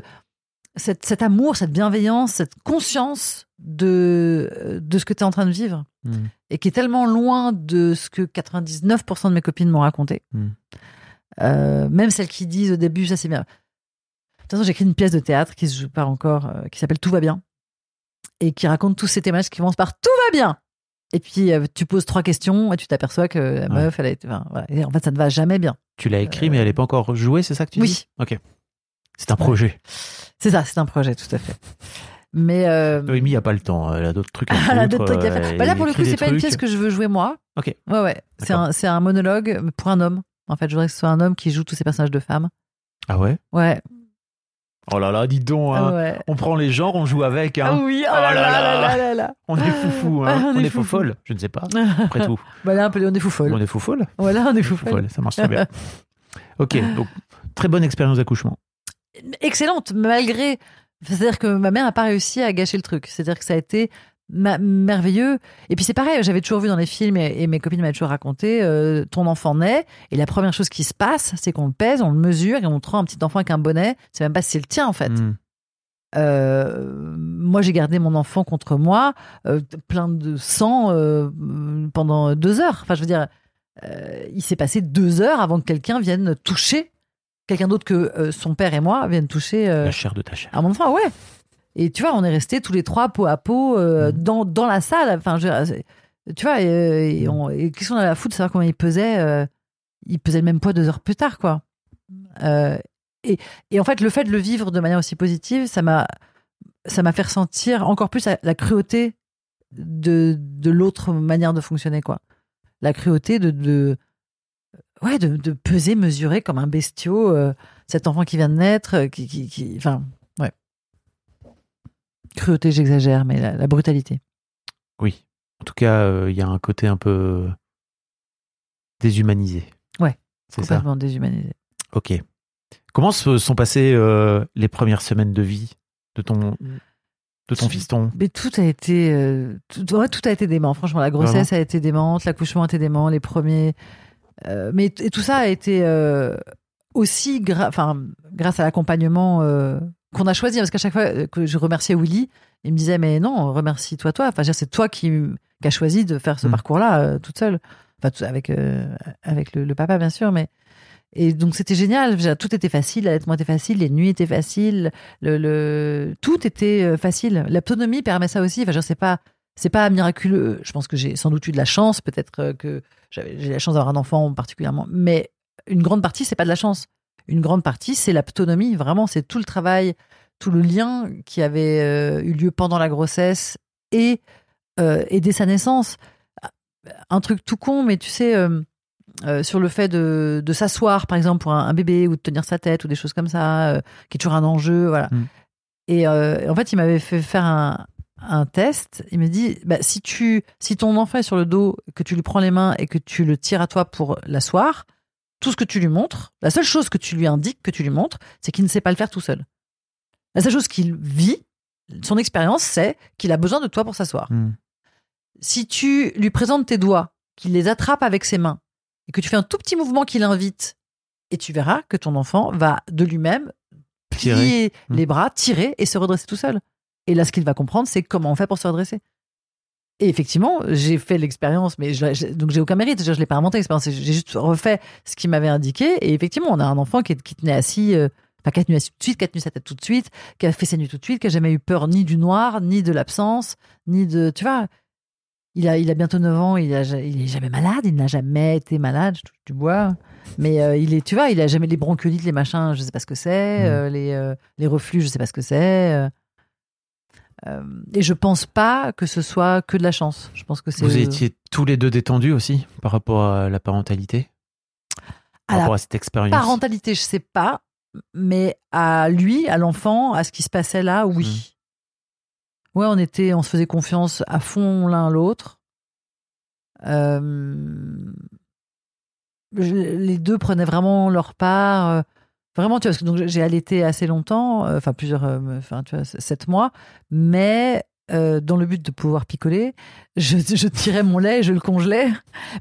cette, cet amour, cette bienveillance, cette conscience de, de ce que tu es en train de vivre Mm. et qui est tellement loin de ce que 99% de mes copines m'ont raconté. Mm. Euh, même celles qui disent au début, ça c'est bien. De toute façon, j'ai écrit une pièce de théâtre qui se joue pas encore, euh, qui s'appelle Tout va bien et qui raconte tous ces témoignages qui commencent par Tout va bien. Et puis euh, tu poses trois questions et tu t'aperçois que la meuf, elle a été. enfin, voilà. Et en fait, ça ne va jamais bien. Tu l'as écrit, mais elle n'est pas encore jouée, c'est ça que tu Oui. dis? Ok. C'est un projet. C'est ça, c'est un projet, tout à fait. Mais euh, Noémie, il n'y a pas le temps. Elle a d'autres trucs à Elle a d'autres trucs à faire. euh, Bah là, pour le coup, c'est pas une pièce que je veux jouer moi. Ok. Ouais, ouais. C'est un, c'est un monologue pour un homme. En fait, je voudrais que ce soit un homme qui joue tous ces personnages de femmes. Ah ouais? Ouais. Oh là là, dis donc. hein. Ah ouais. On prend les genres, on joue avec. hein. Ah oui, oh Oh là là là là. On est foufou. Ah, Hein. on on est est foufou. faux-folle. Je ne sais pas. Après tout. Voilà, un peu, on est fou folle. On est faux-folle. Voilà, on est fou Faux-folle, Ça marche très bien. Ok. Donc, très bonne expérience d'accouchement. Excellente, malgré. C'est-à-dire que ma mère n'a pas réussi à gâcher le truc. C'est-à-dire que ça a été merveilleux. Et puis c'est pareil, j'avais toujours vu dans les films et, et mes copines m'avaient toujours raconté euh, ton enfant naît et la première chose qui se passe, c'est qu'on le pèse, on le mesure et on te rend un petit enfant avec un bonnet. C'est même pas si c'est le tien en fait. Mm. Euh, moi, j'ai gardé mon enfant contre moi, euh, plein de sang pendant deux heures. Enfin, je veux dire, il s'est passé deux heures avant que quelqu'un vienne toucher, quelqu'un d'autre que euh, son père et moi viennent toucher euh, La chair de ta chair. à mon enfant. Ouais. Et tu vois, on est restés tous les trois peau à peau euh, Mm. dans, dans la salle. Enfin, je tu vois, et, et on- et qu'est-ce qu'on a à foutre de savoir comment il pesait Il pesait le même poids deux heures plus tard, quoi. Et, et en fait, le fait de le vivre de manière aussi positive, ça m'a ça m'a fait ressentir encore plus la, la cruauté de, de l'autre manière de fonctionner, quoi. La cruauté de, de ouais, de, de peser, mesurer comme un bestiau euh, cet enfant qui vient de naître, euh, qui, qui, qui- enfin, ouais. Cruauté, j'exagère, mais la, la brutalité. Oui. En tout cas, euh, il y a un côté un peu déshumanisé. Ouais, C'est ça. Complètement déshumanisé. Ok. Comment se sont passées euh, les premières semaines de vie de ton, de ton fiston? Mais tout a été, euh, tout, ouais, tout a été dément. Franchement, la grossesse a été démente, l'accouchement a été dément, les premiers. Euh, mais et tout ça a été euh, aussi, enfin, grâce à l'accompagnement euh, qu'on a choisi. Parce qu'à chaque fois que je remerciais Willy, il me disait mais non, remercie-toi toi. Enfin, c'est toi qui, qui as choisi de faire ce Mm. parcours-là toute seule. Enfin, tout- avec avec le, le papa bien sûr, mais. Et donc c'était génial, tout était facile, l'allaitement était facile, les nuits étaient faciles, le, le... tout était facile. L'autonomie permet ça aussi. Enfin, je sais pas, c'est pas miraculeux. Je pense que j'ai sans doute eu de la chance, peut-être que j'ai la chance d'avoir un enfant particulièrement, mais une grande partie c'est pas de la chance. Une grande partie c'est l'autonomie. Vraiment, c'est tout le travail, tout le lien qui avait euh, eu lieu pendant la grossesse et euh, et dès sa naissance. Un truc tout con, mais tu sais. euh, sur le fait de, de s'asseoir, par exemple, pour un, un bébé ou de tenir sa tête ou des choses comme ça, qui est toujours un enjeu. Voilà. Mm. Et en fait, il m'avait fait faire un, un test. Il me dit bah, si, tu, si ton enfant est sur le dos, que tu lui prends les mains et que tu le tires à toi pour l'asseoir, tout ce que tu lui montres, la seule chose que tu lui indiques, que tu lui montres, c'est qu'il ne sait pas le faire tout seul. La seule chose qu'il vit, son expérience, c'est qu'il a besoin de toi pour s'asseoir. Hmm. Si tu lui présentes tes doigts, qu'il les attrape avec ses mains, et que tu fais un tout petit mouvement qui l'invite, et tu verras que ton enfant va de lui-même plier Mm. les bras, tirer et se redresser tout seul. Et là, ce qu'il va comprendre, c'est comment on fait pour se redresser. Et effectivement, j'ai fait l'expérience, mais je, je- donc j'ai aucun mérite. Je, je l'ai pas inventé l'expérience, j'ai juste refait ce qu'il m'avait indiqué. Et effectivement, on a un enfant qui, qui tenait assis, euh, enfin qui a tenu assis tout de suite, qui a tenu sa tête tout de suite, qui a fait ses nuits tout de suite, qui a jamais eu peur ni du noir, ni de l'absence, ni de, tu vois. Il a, il a bientôt 9 ans, il, a, ja- il est jamais malade, il n'a jamais été malade, je touche du bois. Mais euh, il est, tu vois, il a jamais les bronchiolites, les machins, je sais pas ce que c'est, Mm. euh, les, les reflux, je sais pas ce que c'est. Euh. Euh, et je pense pas que ce soit que de la chance. Je pense que c'est Vous étiez tous les deux détendus aussi par rapport à la parentalité? Par à la rapport à cette expérience? parentalité, je sais pas, mais à lui, à l'enfant, à ce qui se passait là, oui. Mm. Ouais, on était, on se faisait confiance à fond l'un à l'autre. Euh, les deux prenaient vraiment leur part. Vraiment, tu vois, parce que donc j'ai allaité assez longtemps, euh, enfin plusieurs, euh, enfin tu vois, sept mois, mais euh, dans le but de pouvoir picoler, je, je tirais mon lait et je le congelais.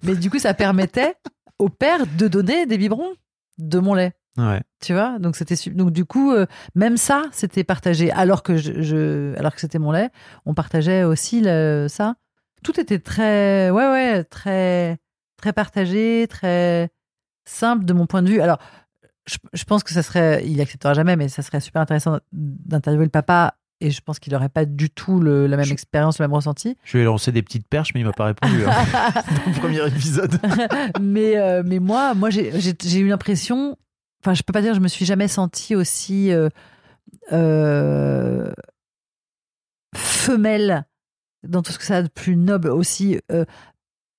Mais du coup, ça permettait au père de donner des biberons de mon lait. Ouais. tu vois? Donc c'était donc du coup euh, même ça c'était partagé. Alors que je, je- alors que c'était mon lait on partageait aussi le, ça. Tout était très ouais ouais très très partagé très simple de mon point de vue. Alors je, je pense que ça serait il acceptera jamais mais ça serait super intéressant d'interviewer le papa et je pense qu'il n'aurait pas du tout le- la même Je- expérience le même ressenti Je lui ai lancé des petites perches, mais il m'a pas répondu. hein, dans le premier épisode. mais, euh, mais moi, moi j'ai eu l'impression, enfin, je peux pas dire, je me suis jamais sentie aussi euh, euh, femelle dans tout ce que ça a de plus noble, aussi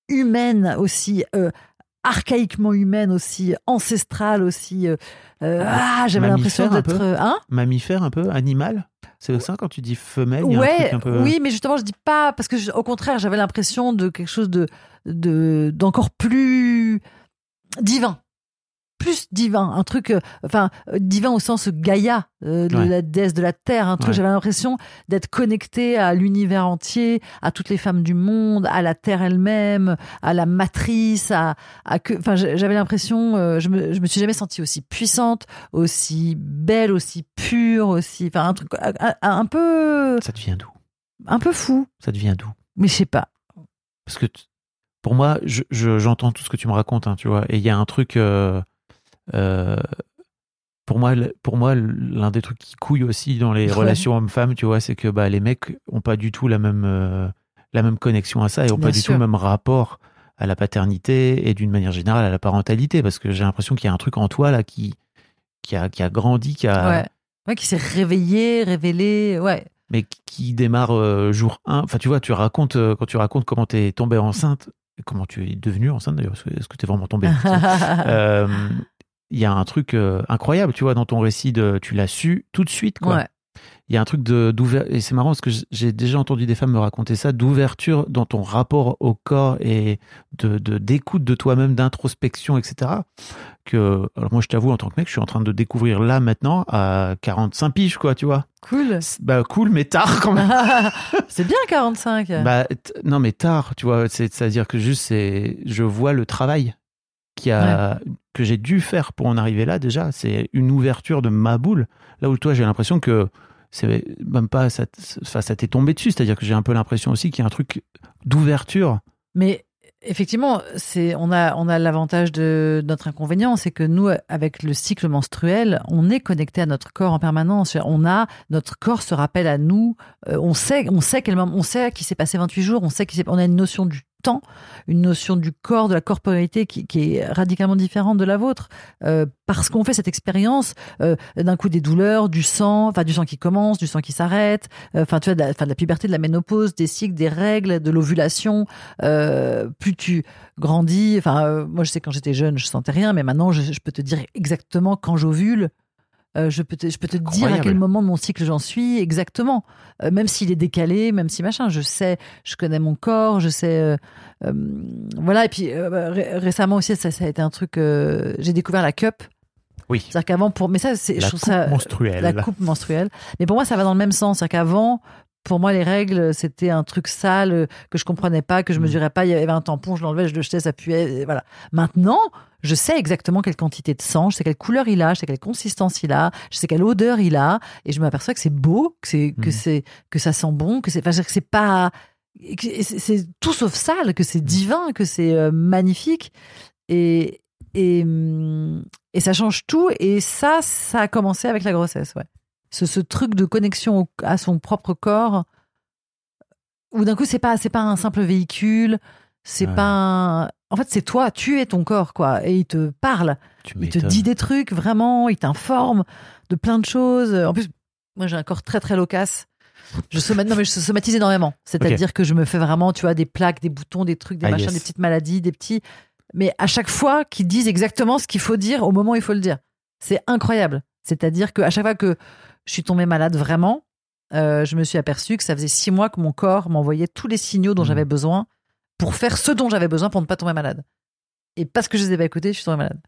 humaine, aussi archaïquement humaine, aussi ancestrale, aussi. euh, euh, ah, j'avais l'impression un d'être. peu euh, Hein? Mammifère un peu, animal? C'est ça quand tu dis femelle, il y a un Ouais, truc un peu. oui, mais justement, je dis pas parce que je- au contraire, j'avais l'impression de quelque chose de de d'encore plus divin, plus divin, un truc, euh, enfin euh, divin au sens Gaïa, euh, de Ouais. la déesse de la terre, un truc. Ouais. J'avais l'impression d'être connecté à l'univers entier, à toutes les femmes du monde, à la terre elle-même, à la matrice, à, à que, enfin, j'avais l'impression, euh, je me je me suis jamais sentie aussi puissante, aussi belle, aussi pure, aussi, enfin un truc un, peu Ça devient d'où un peu fou, Ça devient d'où mais je sais pas. Parce que pour moi, je- je- j'entends tout ce que tu me racontes, hein, tu vois. Et il y a un truc. euh, euh, pour moi, pour moi, l'un des trucs qui couille aussi dans les Ouais. relations hommes-femmes, tu vois, c'est que bah, les mecs ont pas du tout la même, euh, la même connexion à ça et ont Bien pas du tout le même rapport à la paternité et d'une manière générale à la parentalité. Parce que j'ai l'impression qu'il y a un truc en toi là qui, qui, a, qui a grandi, qui a, Ouais. Ouais, qui s'est réveillé, révélé, ouais. mais qui démarre euh, jour 1. Enfin, tu vois, tu racontes, euh, quand tu racontes comment tu es tombée enceinte, comment tu es devenue enceinte d'ailleurs, est-ce que- tu es vraiment tombée enceinte? Il y a un truc euh, incroyable, tu vois, dans ton récit, de, tu l'as su tout de suite, quoi. ouais. Il y a un truc de d'ouvert et c'est marrant parce que j'ai déjà entendu des femmes me raconter ça, d'ouverture dans ton rapport au corps et de d'écoute de, toi-même, d'introspection, etc. Que alors moi je t'avoue en tant que mec, je suis en train de découvrir là maintenant à 45 piges, quoi, tu vois. Cool. Bah cool, mais tard quand même. c'est bien 45. Bah, non, mais tard, tu vois, c'est- c'est-à-dire que juste, c'est, je vois le travail qui a, que j'ai dû faire pour en arriver là déjà. C'est une ouverture de ma boule. Là où toi, j'ai l'impression que c'est même pas, ça, ça t'est tombé dessus. C'est-à-dire que j'ai un peu l'impression aussi qu'il y a un truc d'ouverture. Mais effectivement, c'est on a on a l'avantage de notre inconvénient, c'est que nous avec le cycle menstruel, on est connecté à notre corps en permanence. On a notre corps se rappelle à nous. euh, on sait on sait quel on sait qu'il s'est passé 28 jours. On sait s'est on a une notion du temps, une notion du corps, de la corporalité qui, est radicalement différente de la vôtre, euh, parce qu'on fait cette expérience euh, d'un coup des douleurs, du sang, enfin du sang qui commence, du sang qui s'arrête, euh, enfin tu vois, de la, enfin, de la puberté, de la ménopause, des cycles, des règles, de l'ovulation. Plus tu grandis, enfin moi je sais quand j'étais jeune je sentais rien, mais maintenant je peux te dire exactement quand j'ovule. Euh, je peux te, je peux te dire à quel moment de mon cycle j'en suis exactement, Euh, même s'il est décalé, même si machin, je sais, je connais mon corps, je sais, euh, voilà. Et puis ré- récemment aussi, ça, ça a été un truc. J'ai découvert la cup Oui. C'est-à-dire qu'avant, pour. Mais ça, c'est. La je trouve coupe ça. menstruelle. La coupe menstruelle. Mais pour moi, ça va dans le même sens. C'est-à-dire qu'avant, pour moi, les règles, c'était un truc sale euh, que je comprenais pas, que je Mm. mesurais pas. Il y avait un tampon, je l'enlevais, je le jetais, ça puait. Voilà. Maintenant, je sais exactement quelle quantité de sang, je sais quelle couleur il a, je sais quelle consistance il a, je sais quelle odeur il a, et je m'aperçois que c'est beau, que c'est que Mm. c'est que ça sent bon, que c'est. Enfin, que c'est pas. C'est tout sauf sale, que c'est divin, que c'est euh, magnifique. Et, et, hum, et ça change tout. Et ça, ça a commencé avec la grossesse, ouais. Ce, ce truc de connexion au- à son propre corps, où d'un coup, c'est pas, c'est pas un simple véhicule, c'est Ouais. pas un... En fait, c'est toi, tu es ton corps, quoi. Et il te parle, Tu il te dit des trucs, vraiment, il t'informe de plein de choses. En plus, moi, j'ai un corps très, très loquace. Je somat... non, mais je somatise énormément. C'est-à-dire que je me fais vraiment, tu vois, des plaques, des boutons, des trucs, des Ah, machins, yes. des petites maladies, des petits. Mais à chaque fois, qu'ils disent exactement ce qu'il faut dire au moment où il faut le dire. C'est incroyable. C'est-à-dire qu'à chaque fois que je suis tombée malade vraiment, euh, je me suis aperçue que ça faisait six mois que mon corps m'envoyait tous les signaux dont Mhm. j'avais besoin pour faire ce dont j'avais besoin pour ne pas tomber malade. Et parce que je les ai pas écoutés, je suis tombée malade.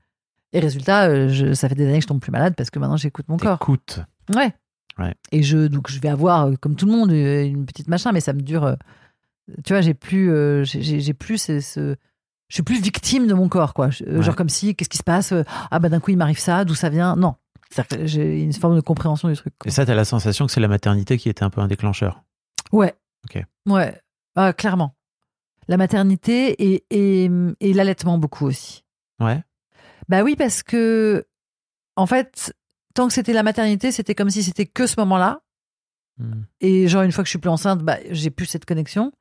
Et résultat, euh, je- ça fait des années que je tombe plus malade parce que maintenant j'écoute mon corps. T'écoutes. Ouais. Ouais. Et je donc je vais avoir euh, comme tout le monde une petite machin, mais ça me dure. tu vois, j'ai plus, euh, j'ai- plus ce, ce- je suis plus victime de mon corps, quoi. Ouais. Genre comme si, qu'est-ce qui se passe Ah bah d'un coup il m'arrive ça, d'où ça vient? Non, C'est-à-dire que j'ai une forme de compréhension du truc. quoi. Et ça, t'as la sensation que c'est la maternité qui était un peu un déclencheur. Ouais. Ok. Ouais. Ah, clairement. La maternité et, et, et l'allaitement beaucoup aussi. Ouais. Bah oui, parce que, en fait, tant que c'était la maternité, c'était comme si c'était que ce moment-là. Hmm. Et genre, une fois que je suis plus enceinte, bah, j'ai plus cette connexion.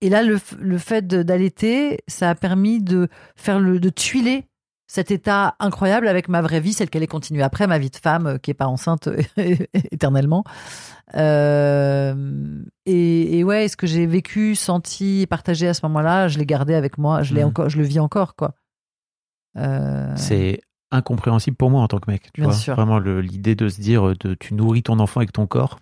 Et là, le, le fait d'allaiter, ça a permis de faire le, de tuiler cet état incroyable avec ma vraie vie, celle qu'elle est continuée après, ma vie de femme euh, qui est pas enceinte éternellement. Euh, et, et ouais, ce que j'ai vécu, senti, partagé à ce moment-là, je l'ai gardé avec moi, je l'ai Mhm. encore, je le vis encore, quoi. Euh, C'est incompréhensible pour moi en tant que mec. Tu Bien vois sûr. Vraiment l'idée de se dire de tu nourris ton enfant avec ton corps.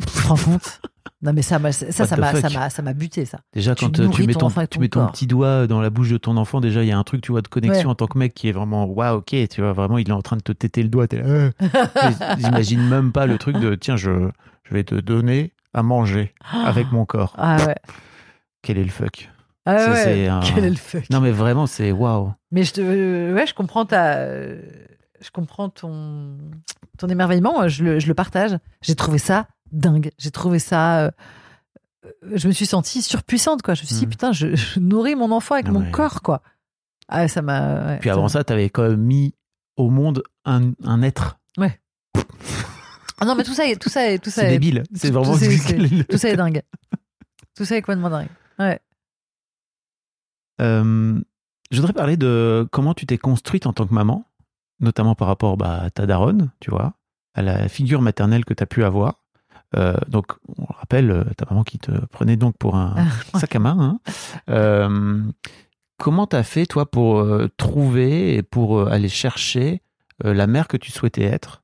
tu te rends compte Non, mais ça, m'a- ça, ça m'a, ça m'a, ça m'a buté, ça. Déjà Tu quand euh, tu mets ton tu mets ton petit doigt dans la bouche de ton enfant, déjà il y a un truc tu vois de connexion Ouais. en tant que mec qui est vraiment waouh ok tu vois vraiment il est en train de te téter le doigt. t'es là, euh. J'imagine même pas le truc de tiens je je vais te donner à manger avec mon corps. Ah ouais. Quel est le fuck? Ah ouais. un- Quel est le fuck? Non mais vraiment c'est waouh. Mais je te, euh, ouais, je comprends ta, euh, je comprends ton, ton émerveillement. Je le, je le partage. J'ai trouvé ça dingue. J'ai trouvé ça. euh, je me suis sentie surpuissante, quoi. Je me suis dit, Mhm. putain, je, je nourris mon enfant avec Non, mon corps, quoi. Ah, ça m'a. ouais, Puis avant ça t'avais quand même mis au monde un, un être. Ah non, mais tout ça, est, tout ça, est, tout ça, C'est est, débile. C'est tout- vraiment quel est tout ça est dingue. Tout ça est complètement dingue. Ouais. Euh, je voudrais parler de comment tu t'es construite en tant que maman, notamment par rapport bah, à ta daronne, tu vois, à la figure maternelle que tu as pu avoir. Euh, donc, on le rappelle, euh, ta maman qui te prenait donc pour un sac à main. hein. Euh, comment tu as fait, toi, pour trouver et pour aller chercher la mère que tu souhaitais être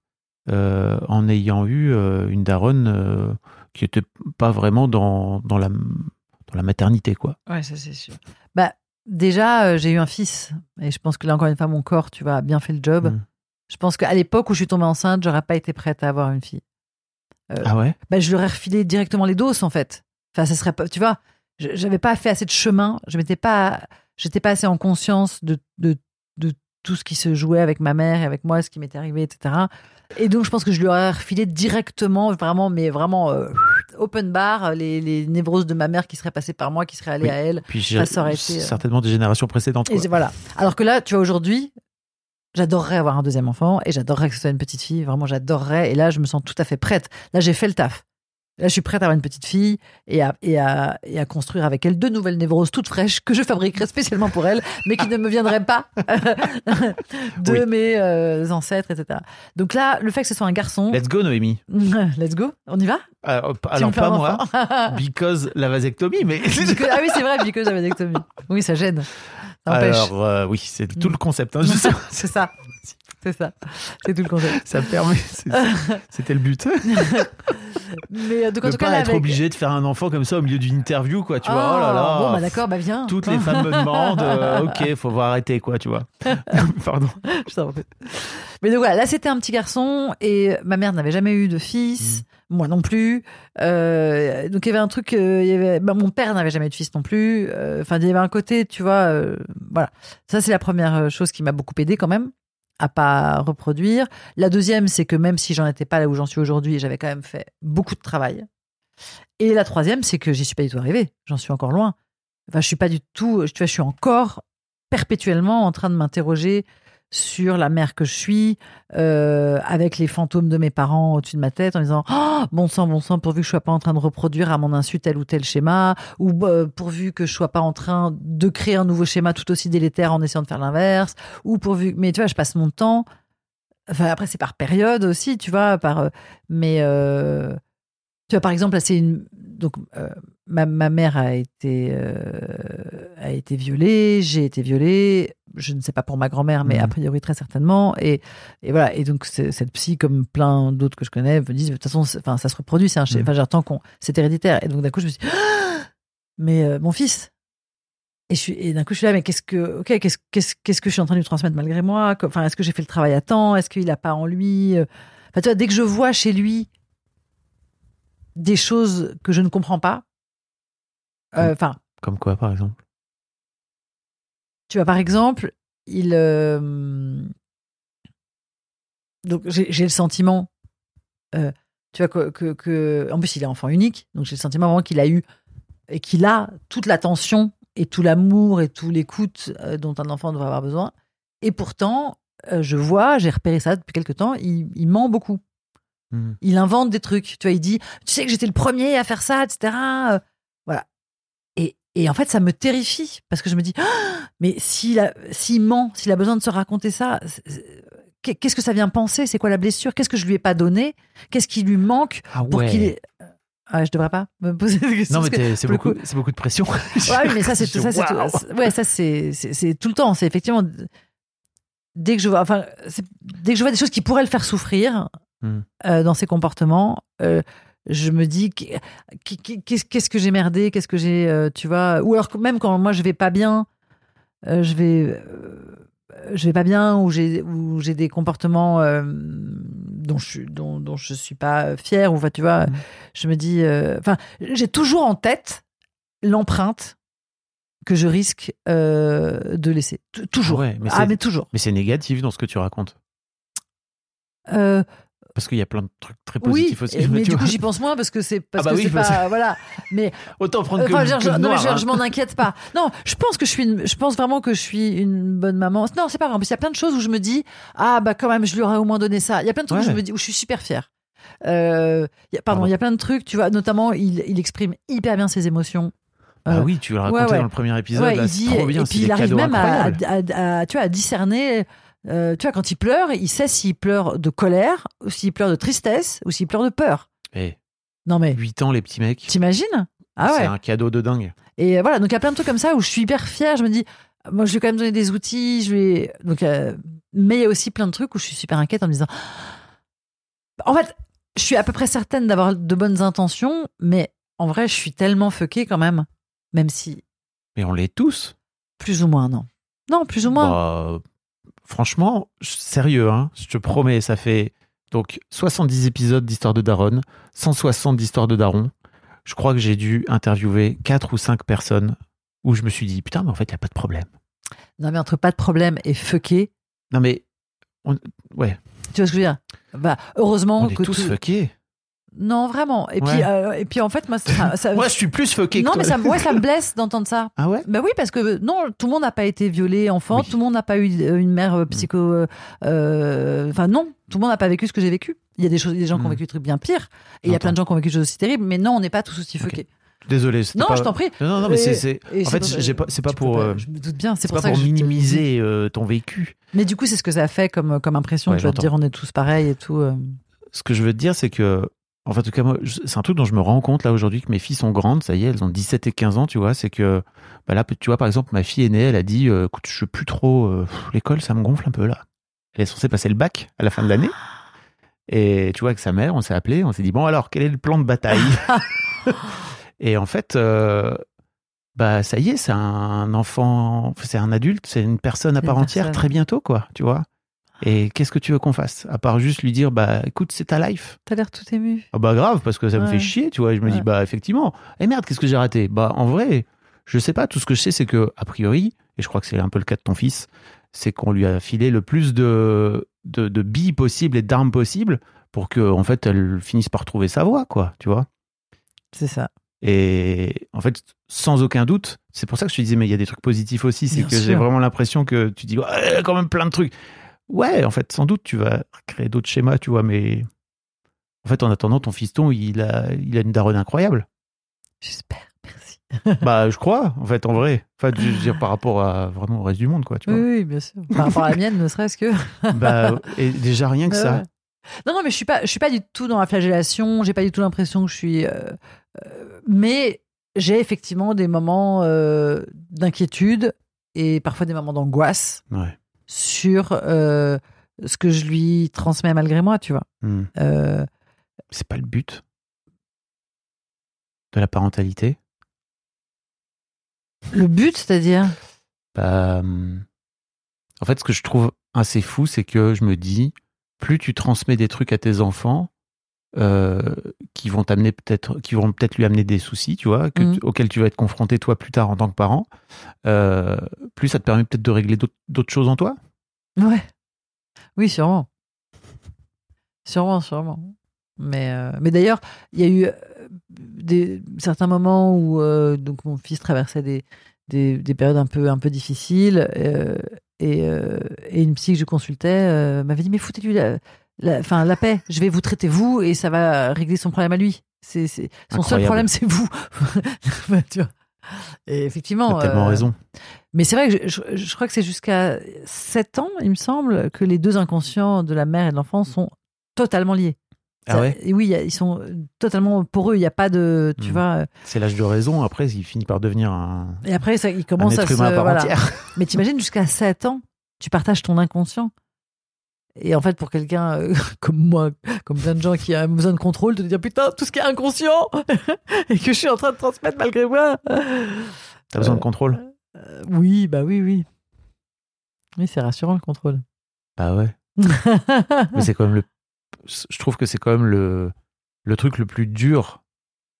en ayant eu une daronne qui n'était pas vraiment dans, dans, la, dans la maternité, quoi? Ouais, ça c'est sûr. Bah, déjà, euh, j'ai eu un fils. Et je pense que là, encore une fois, mon corps, tu vois, a bien fait le job. Mm. Je pense qu'à l'époque où je suis tombée enceinte, j'aurais pas été prête à avoir une fille. Euh, Ah ouais? bah, je leur ai refilé directement les doses, en fait. Enfin, ça serait pas, tu vois, je- j'avais pas fait assez de chemin. Je m'étais pas, j'étais pas assez en conscience de, de, de tout ce qui se jouait avec ma mère et avec moi, ce qui m'était arrivé, etc. Et donc, je pense que je lui aurais refilé directement, vraiment, mais vraiment, euh, open bar, les, les névroses de ma mère qui seraient passées par moi, qui seraient allées Oui. à elle. Puis Ça, aurait été, euh, certainement des générations précédentes. Et quoi. voilà. Alors que là, tu vois, aujourd'hui, j'adorerais avoir un deuxième enfant et j'adorerais que ce soit une petite fille. Vraiment, j'adorerais. Et là, je me sens tout à fait prête. Là, j'ai fait le taf. Là, je suis prête à avoir une petite fille et à, et à, et à construire avec elle deux nouvelles névroses toutes fraîches que je fabriquerai spécialement pour elle, mais qui ne me viendraient pas de Oui. mes euh, ancêtres, etc. Donc là, le fait que ce soit un garçon, Let's go, Noémie. let's go, on y va? Tu alors pas moi, because la vasectomie, mais. Ah oui, c'est vrai, because j'avais vasectomie. Oui, ça gêne. Alors, euh, oui, c'est tout le concept. hein, c'est ça. C'est ça. C'est tout le concept. Ça permet. C'était le but. Mais euh, donc, en de tout pas cas, être avec- obligé de faire un enfant comme ça au milieu d'une interview, quoi. Tu vois, Ah, oh là là. Bon, bah d'accord, bah viens. Toutes les femmes me demandent, euh, ok, faut voir arrêter, quoi, tu vois. Pardon. Je t'en prie. Mais donc voilà, là c'était un petit garçon et ma mère n'avait jamais eu de fils, Mm. moi non plus. Euh, donc il y avait un truc, euh, il y avait, bah, mon père n'avait jamais eu de fils non plus. Euh, Enfin, il y avait un côté, tu vois, voilà. Ça c'est la première chose qui m'a beaucoup aidé quand même à pas reproduire. La deuxième, c'est que même si j'en étais pas là où j'en suis aujourd'hui, j'avais quand même fait beaucoup de travail. Et la troisième, c'est que j'y suis pas du tout arrivée. J'en suis encore loin. Enfin, je suis pas du tout. Tu vois, je suis encore perpétuellement en train de m'interroger sur la mère que je suis, euh, avec les fantômes de mes parents au-dessus de ma tête, en disant oh, bon sang, bon sang, pourvu que je sois pas en train de reproduire à mon insu tel ou tel schéma, ou euh, pourvu que je sois pas en train de créer un nouveau schéma tout aussi délétère en essayant de faire l'inverse, ou pourvu. Mais tu vois, je passe mon temps. Enfin, après, c'est par période aussi, tu vois, par. euh, mais tu vois, par exemple, là, c'est une. Donc, euh, ma, ma mère a été, euh, a été violée, j'ai été violée. Je ne sais pas pour ma grand-mère, mais a priori très certainement. Et, et voilà. Et donc, cette psy, comme plein d'autres que je connais, me disent de toute façon, enfin, ça se reproduit, c'est un. Enfin, genre, tant qu'on. C'est héréditaire. Et donc, d'un coup, je me suis dit, Ah mais euh, mon fils. Et, je suis, et d'un coup, je suis là, mais qu'est-ce que, ok, qu'est-ce, qu'est-ce, qu'est-ce que je suis en train de lui transmettre malgré moi? Enfin, est-ce que j'ai fait le travail à temps? Est-ce qu'il n'a pas en lui Enfin, tu vois, dès que je vois chez lui des choses que je ne comprends pas, euh, enfin, Comme quoi, par exemple? tu vois, par exemple, il. euh, Donc, j'ai le sentiment. euh, tu vois, que, que, que- En plus, il est enfant unique. Donc, j'ai le sentiment vraiment qu'il a eu. Et qu'il a toute l'attention et tout l'amour et tout l'écoute dont un enfant devrait avoir besoin. Et pourtant, je vois, j'ai repéré ça depuis quelque temps, il, il ment beaucoup. Mhm. Il invente des trucs. Tu vois, il dit Tu sais que j'étais le premier à faire ça, etc. Euh, Voilà. Et, et en fait, ça me terrifie parce que je me dis Ah, Mais s'il s'il ment, s'il a besoin de se raconter ça, qu'est-ce que ça vient penser? C'est quoi la blessure? Qu'est-ce que je lui ai pas donné? Qu'est-ce qui lui manque Ah pour qu'il ait. Ah, je devrais pas me poser des questions. Non, mais c'est beaucoup, coup- c'est beaucoup de pression. Ouais, oui, mais ça, c'est ça, ouais, ça, c'est c'est- c'est tout le temps. C'est effectivement dès que je vois, enfin, dès que je vois des choses qui pourraient le faire souffrir Hmm. euh, dans ses comportements, euh, je me dis qu'est- qu'est- qu'est-ce que j'ai merdé, qu'est-ce que j'ai, euh, tu vois, ou alors même quand moi je vais pas bien, je vais, je vais pas bien ou j'ai ou j'ai des comportements euh, dont je suis dont, dont je suis pas fière ou tu vois, Mhm. je me dis, euh, enfin, j'ai toujours en tête l'empreinte que je risque euh, de laisser. T- Toujours. Ah ouais, mais ah, mais toujours. Mais c'est négatif dans ce que tu racontes. Parce qu'il y a plein de trucs très oui, positifs aussi. et- mais du vois. coup, j'y pense moins parce que c'est parce Ah bah que oui, pas voilà. Mais Autant prendre que, enfin, je, que non, mais je, hein. je m'en inquiète pas. Non, je pense que je suis, une- je pense vraiment que je suis une bonne maman. Non, c'est pas vrai. En plus, il y a plein de choses où je me dis, ah bah quand même, je lui aurais au moins donné ça. Il y a plein de trucs où je me dis, où je suis super fière. Euh, il y a- pardon, il y a plein de trucs, tu vois. Notamment, il, il exprime hyper bien ses émotions. Ah Euh, oui, tu l'as raconté ouais, ouais. dans le premier épisode. Ouais, là, il dit, trop bien. et puis il arrive même à, incroyables. à- à- tu vois, à discerner. Euh, tu vois, quand il pleure, il sait s'il pleure de colère, ou s'il pleure de tristesse, ou s'il pleure de peur. Eh, Non mais, 8 ans, les petits mecs. t'imagines? Ah C'est ouais. un cadeau de dingue. Et euh, voilà, donc il y a plein de trucs comme ça où je suis hyper fière. Je me dis, moi, je ai quand même donné des outils. Je ai- donc, euh, mais il y a aussi plein de trucs où je suis super inquiète en me disant, en fait, je suis à peu près certaine d'avoir de bonnes intentions, mais en vrai, je suis tellement fuckée quand même, même si Mais on l'est tous. plus ou moins non. Non, plus ou moins. Bah, franchement, sérieux, hein, je te promets, ça fait donc 70 épisodes d'Histoire de Daron, 160 d'Histoire de Daron. Je crois que j'ai dû interviewer 4 ou 5 personnes où je me suis dit, putain, mais en fait, il n'y a pas de problème. Non, mais entre pas de problème et fucké, Non, mais, on- ouais, tu vois ce que je veux dire? Bah, Heureusement on est que tous tout- fuckés. Non, vraiment. Et puis, euh, et puis en fait, moi, ça, ça- Moi, je suis plus fucké non, que mais ça, ouais, ça me blesse d'entendre ça. Ah ouais? Bah oui, parce que non, tout le monde n'a pas été violé enfant, Oui. tout le monde n'a pas eu euh, une mère euh, psycho. euh, euh, Enfin non, tout le monde n'a pas vécu ce que j'ai vécu. Il y a des choses, des gens qui ont Mm. vécu des trucs bien pires, et il y a plein de gens qui ont vécu des choses aussi terribles. Mais non, on n'est pas tous aussi fuckés. Désolé. c'était Non, pas- je t'en prie. Non, non, mais c'est- En fait, pas- pas- c'est pas peux pour. Je me doute bien. C'est pour pas pour te minimiser euh, ton vécu. Mais du coup, c'est ce que ça fait comme comme impression. Ouais, tu vas te dire, on est tous pareils et tout. euh. Ce que je veux te dire, c'est que, enfin, en tout cas, c'est un truc dont je me rends compte là aujourd'hui que mes filles sont grandes, ça y est, elles ont 17 et 15 ans, tu vois. C'est que, bah là, tu vois, par exemple, ma fille aînée, elle a dit, euh, écoute, je veux plus trop, euh, l'école, ça me gonfle un peu là. elle est censée passer le bac à la fin de l'année. Et tu vois, avec sa mère, on s'est appelé, on s'est dit, bon alors, quel est le plan de bataille? Et en fait, euh, bah ça y est, c'est un enfant, c'est un adulte, c'est une personne à part entière personne. très bientôt, quoi, tu vois. Et qu'est-ce que tu veux qu'on fasse? À part juste lui dire, bah écoute, c'est ta life. T'as l'air tout ému. Ah bah grave, parce que ça me fait chier, tu vois. Je me dis, bah effectivement, et merde, qu'est-ce que j'ai raté? Bah en vrai, je sais pas, tout ce que je sais, c'est que, a priori, et je crois que c'est un peu le cas de ton fils, c'est qu'on lui a filé le plus de, de, de billes possibles et d'armes possibles pour que, en fait, elle finisse par trouver sa voie, quoi, tu vois. C'est ça. Et en fait, sans aucun doute, c'est pour ça que je te disais, mais il y a des trucs positifs aussi, c'est que j'ai vraiment l'impression que tu dis, a quand même plein de trucs. Ouais, en fait, sans doute, tu vas créer d'autres schémas, tu vois, mais en fait, en attendant, ton fiston, il a, il a une daronne incroyable. J'espère. Merci. bah, je crois, en fait, en vrai. Enfin, je veux dire, par rapport à vraiment au reste du monde, quoi, tu Oui, vois. oui, bien sûr. Par rapport à la mienne, ne serait-ce que. Bah, et déjà rien que Ouais, ça. Non, non, mais je suis pas, je suis pas du tout dans la flagellation. J'ai pas du tout l'impression que je suis. euh, euh, mais j'ai effectivement des moments euh, d'inquiétude et parfois des moments d'angoisse Ouais. Sur euh, ce que je lui transmets malgré moi, tu vois. Hmm. Euh, C'est pas le but de la parentalité? le but, c'est-à-dire? Bah, hum, en fait, ce que je trouve assez fou, c'est que je me dis, plus tu transmets des trucs à tes enfants euh, qui vont t'amener peut-être, qui vont peut-être lui amener des soucis, tu vois, que Mhm. auxquels tu vas être confronté toi plus tard en tant que parent, euh, plus ça te permet peut-être de régler d'autres choses en toi? Ouais. Oui, sûrement. Sûrement, sûrement. Mais, euh, mais d'ailleurs, il y a eu des, certains moments où euh, donc mon fils traversait des, des, des périodes un peu, un peu difficiles euh, et, et une psy que je consultais m'avait dit Mais foutez-lui la, enfin, la paix, je vais vous traiter vous et ça va régler son problème à lui. C'est, son seul problème, c'est vous. Tu vois. Et effectivement. T'as tellement euh, raison. mais c'est vrai que je, je- je crois que c'est jusqu'à 7 ans, il me semble, que les deux inconscients de la mère et de l'enfant sont totalement liés. Ah Ça- ouais Oui, il ils sont totalement pour eux. Il n'y a pas de, tu Hmm. vois. euh, C'est l'âge de raison. Après, il finit par devenir un, Et après, ça, ils un commencent à être se. voilà. Mais t'imagines jusqu'à 7 ans, tu partages ton inconscient. Et en fait, pour quelqu'un euh, comme moi, comme plein de gens qui ont besoin de contrôle, de dire putain, tout ce qui est inconscient et que je suis en train de transmettre malgré moi. T'as besoin de contrôle. Euh, oui, bah oui, oui. Oui, c'est rassurant le contrôle. Bah ouais. Mais c'est quand même le. Je trouve que c'est quand même le, le truc le plus dur.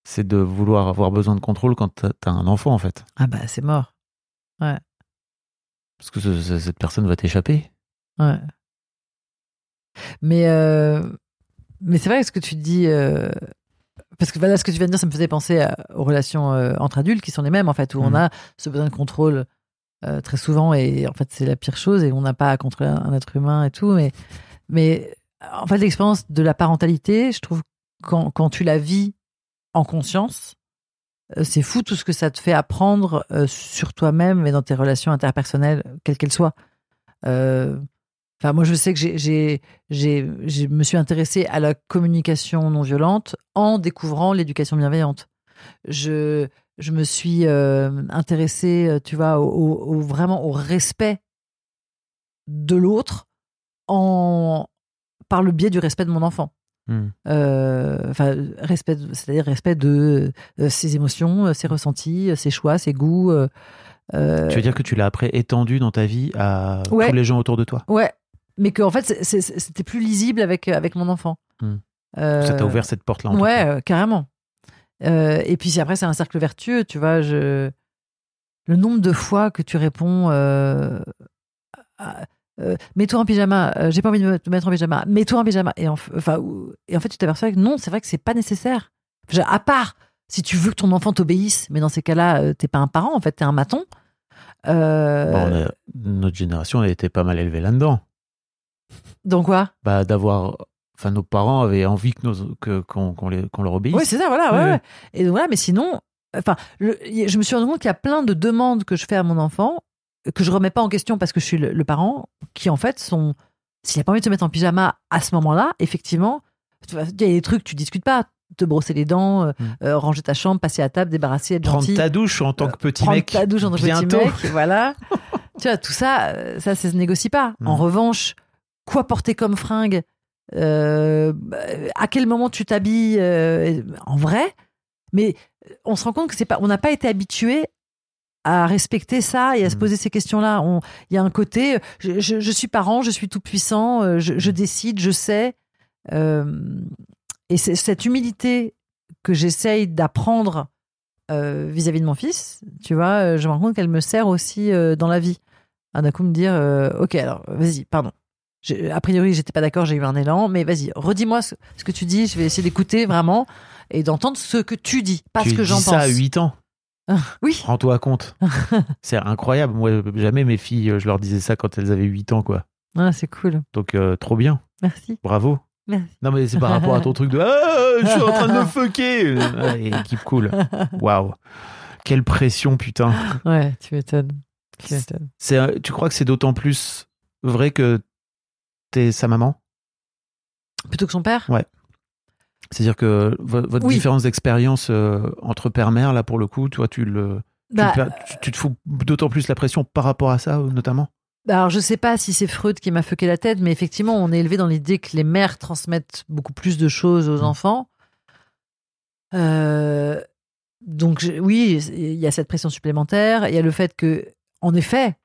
C'est de vouloir avoir besoin de contrôle quand t'as un enfant, en fait. ah bah c'est mort. Parce que ce- ce- cette personne va t'échapper. Ouais. Mais, euh, mais c'est vrai que ce que tu dis. euh, parce que voilà, ce que tu viens de dire, ça me faisait penser à- aux relations euh, entre adultes qui sont les mêmes, en fait, où on Mhm. a ce besoin de contrôle très souvent, et en fait, c'est la pire chose, et on n'a pas à contrôler un, un être humain et tout. Mais, mais en fait, l'expérience de la parentalité, je trouve, quand, quand tu la vis en conscience, c'est fou tout ce que ça te fait apprendre sur toi-même et dans tes relations interpersonnelles, quelles qu'elles soient. Euh, Enfin, moi, je sais que j'ai, j'ai, j'ai, je me suis intéressée à la communication non violente en découvrant l'éducation bienveillante. Je, je me suis euh, intéressée, euh, tu vois, au, vraiment au respect de l'autre en par le biais du respect de mon enfant. Hmm. Euh, enfin, respect, c'est-à-dire respect de euh, ses émotions, ses ressentis, ses choix, ses goûts. euh, Tu veux dire que tu l'as après étendu dans ta vie à Ouais. tous les gens autour de toi? Ouais, mais que en fait c'était plus lisible avec avec mon enfant. Hmm. Euh, Ça t'a ouvert cette porte-là en tout Ouais, euh, carrément. Euh, et puis après c'est un cercle vertueux, tu vois. Je le nombre de fois que tu réponds. euh, à- euh, mets-toi en pyjama, euh, j'ai pas envie de me te mettre en pyjama, mets-toi en pyjama. Et, en, enfin, et en fait, tu t'aperçois que non, c'est vrai que c'est pas nécessaire. À part si tu veux que ton enfant t'obéisse, mais dans ces cas-là, euh, t'es pas un parent, en fait, t'es un maton. Bon, a- notre génération a été pas mal élevée là-dedans. Donc quoi? Bah, d'avoir. Enfin, nos parents avaient envie que nos- que- qu'on les- qu'on leur obéisse. Oui, c'est ça, voilà. Ouais, ouais. Et donc, voilà, mais sinon, enfin, le- je me suis rendu compte qu'il y a plein de demandes que je fais à mon enfant que je remets pas en question parce que je suis le, le parent, qui en fait sont, s'il a pas envie de se mettre en pyjama à ce moment-là, effectivement, il y a des trucs tu discutes pas, te brosser les dents, euh, Mm. euh, ranger ta chambre, passer à table, débarrasser, être Prendre gentil, ta douche en tant que petit prendre mec. ta douche en tant que petit mec, voilà. tu vois, tout ça, euh, ça, ça se négocie pas. En Mm. revanche, quoi porter comme fringue, euh, à quel moment tu t'habilles euh, en vrai. Mais on se rend compte que c'est pas, on n'a pas été habitué à respecter ça et à se Mhm. poser ces questions-là. On- Il y a un côté, je, je- je suis parent, je suis tout puissant, euh, je, je décide, je sais. Euh, et c'est cette humilité que j'essaye d'apprendre euh, vis-à-vis de mon fils, tu vois, je me rends compte qu'elle me sert aussi euh, dans la vie. Ah, D'un coup, me dire, ok, alors vas-y, pardon. A priori, j'étais pas d'accord, j'ai eu un élan, mais vas-y, redis-moi ce, ce que tu dis. Je vais essayer d'écouter vraiment et d'entendre ce que tu dis, pas tu ce que dis j'en ça pense. à 8 ans. Oui, Rends-toi compte. c'est incroyable. Moi, jamais mes filles, euh, je leur disais ça quand elles avaient 8 ans, quoi. Ah, c'est cool. Donc, euh, trop bien. Merci. Bravo. Merci. Non, mais c'est par rapport à ton truc de Ah, je suis en train de me fucker. Ouais, équipe cool. Waouh. Quelle pression, putain. Ouais, tu m'étonnes. Tu euh, tu crois que c'est d'autant plus vrai que t'es sa maman Plutôt que son père? C'est-à-dire que vo- votre Oui. différence d'expérience euh, entre père-mère, là, pour le coup, toi, tu le. tu Bah, tu, tu te fous d'autant plus la pression par rapport à ça, euh, notamment? Bah, Alors, je sais pas si c'est Freud qui m'a fucké la tête, mais effectivement, on est élevé dans l'idée que les mères transmettent beaucoup plus de choses aux Mm. enfants. Euh, donc, oui, il y a cette pression supplémentaire. Il y a le fait que, en effet,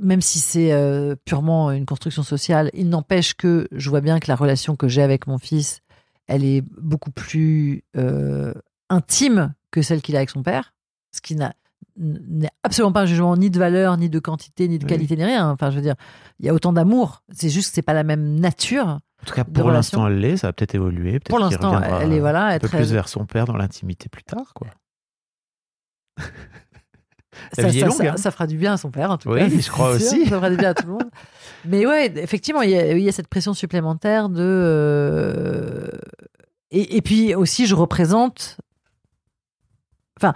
même si c'est euh, purement une construction sociale, il n'empêche que je vois bien que la relation que j'ai avec mon fils, elle est beaucoup plus euh, intime que celle qu'il a avec son père, ce qui n'a n'est absolument pas un jugement ni de valeur, ni de quantité, ni de Oui. qualité, ni rien. Enfin, je veux dire, il y a autant d'amour. C'est juste que c'est pas la même nature. En tout cas, pour l'instant, elle l'est. Ça va peut-être évoluer. Pour l'instant, elle est voilà, un peu plus vers son père dans l'intimité plus tard, quoi. La ça, vie est ça- longue, ça- hein. ça fera du bien à son père, en tout Oui, cas. je c'est crois aussi. Ça fera du bien à tout le monde. Mais ouais, effectivement, il y a, il y a cette pression supplémentaire de. euh, Et, et puis aussi, je représente. Enfin,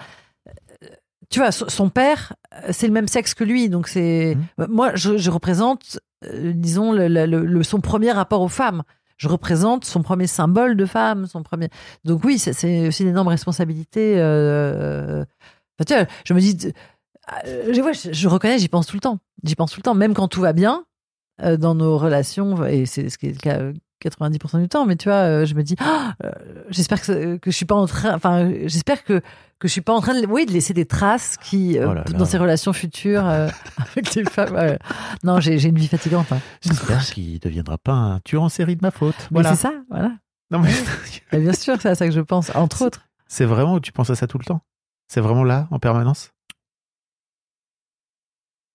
euh, tu vois, son père, euh, c'est le même sexe que lui, donc c'est. Mhm. Moi, je, je représente, euh, disons, le, le- le- son premier rapport aux femmes. Je représente son premier symbole de femme, son premier. Donc oui, c'est- aussi une énorme responsabilité. euh, Enfin, tu vois, je me dis, je, ouais, je, je reconnais, j'y pense tout le temps. J'y pense tout le temps, même quand tout va bien euh, dans nos relations, et c'est ce qui est le cas euh, 90% du temps. Mais tu vois, euh, je me dis, Ah, euh, j'espère que, je suis pas en train, enfin, j'espère que que je suis pas en train de, oui, de laisser des traces qui euh, Oh là là. dans ces relations futures euh, avec les femmes. Non, j'ai une vie fatigante. hein. J'espère qu'il ne deviendra pas un tueur en série de ma faute. Voilà. c'est ça, voilà. Non, mais bien sûr, c'est à ça que je pense, entre autres. c'est vraiment, tu penses à ça tout le temps? C'est vraiment là, en permanence?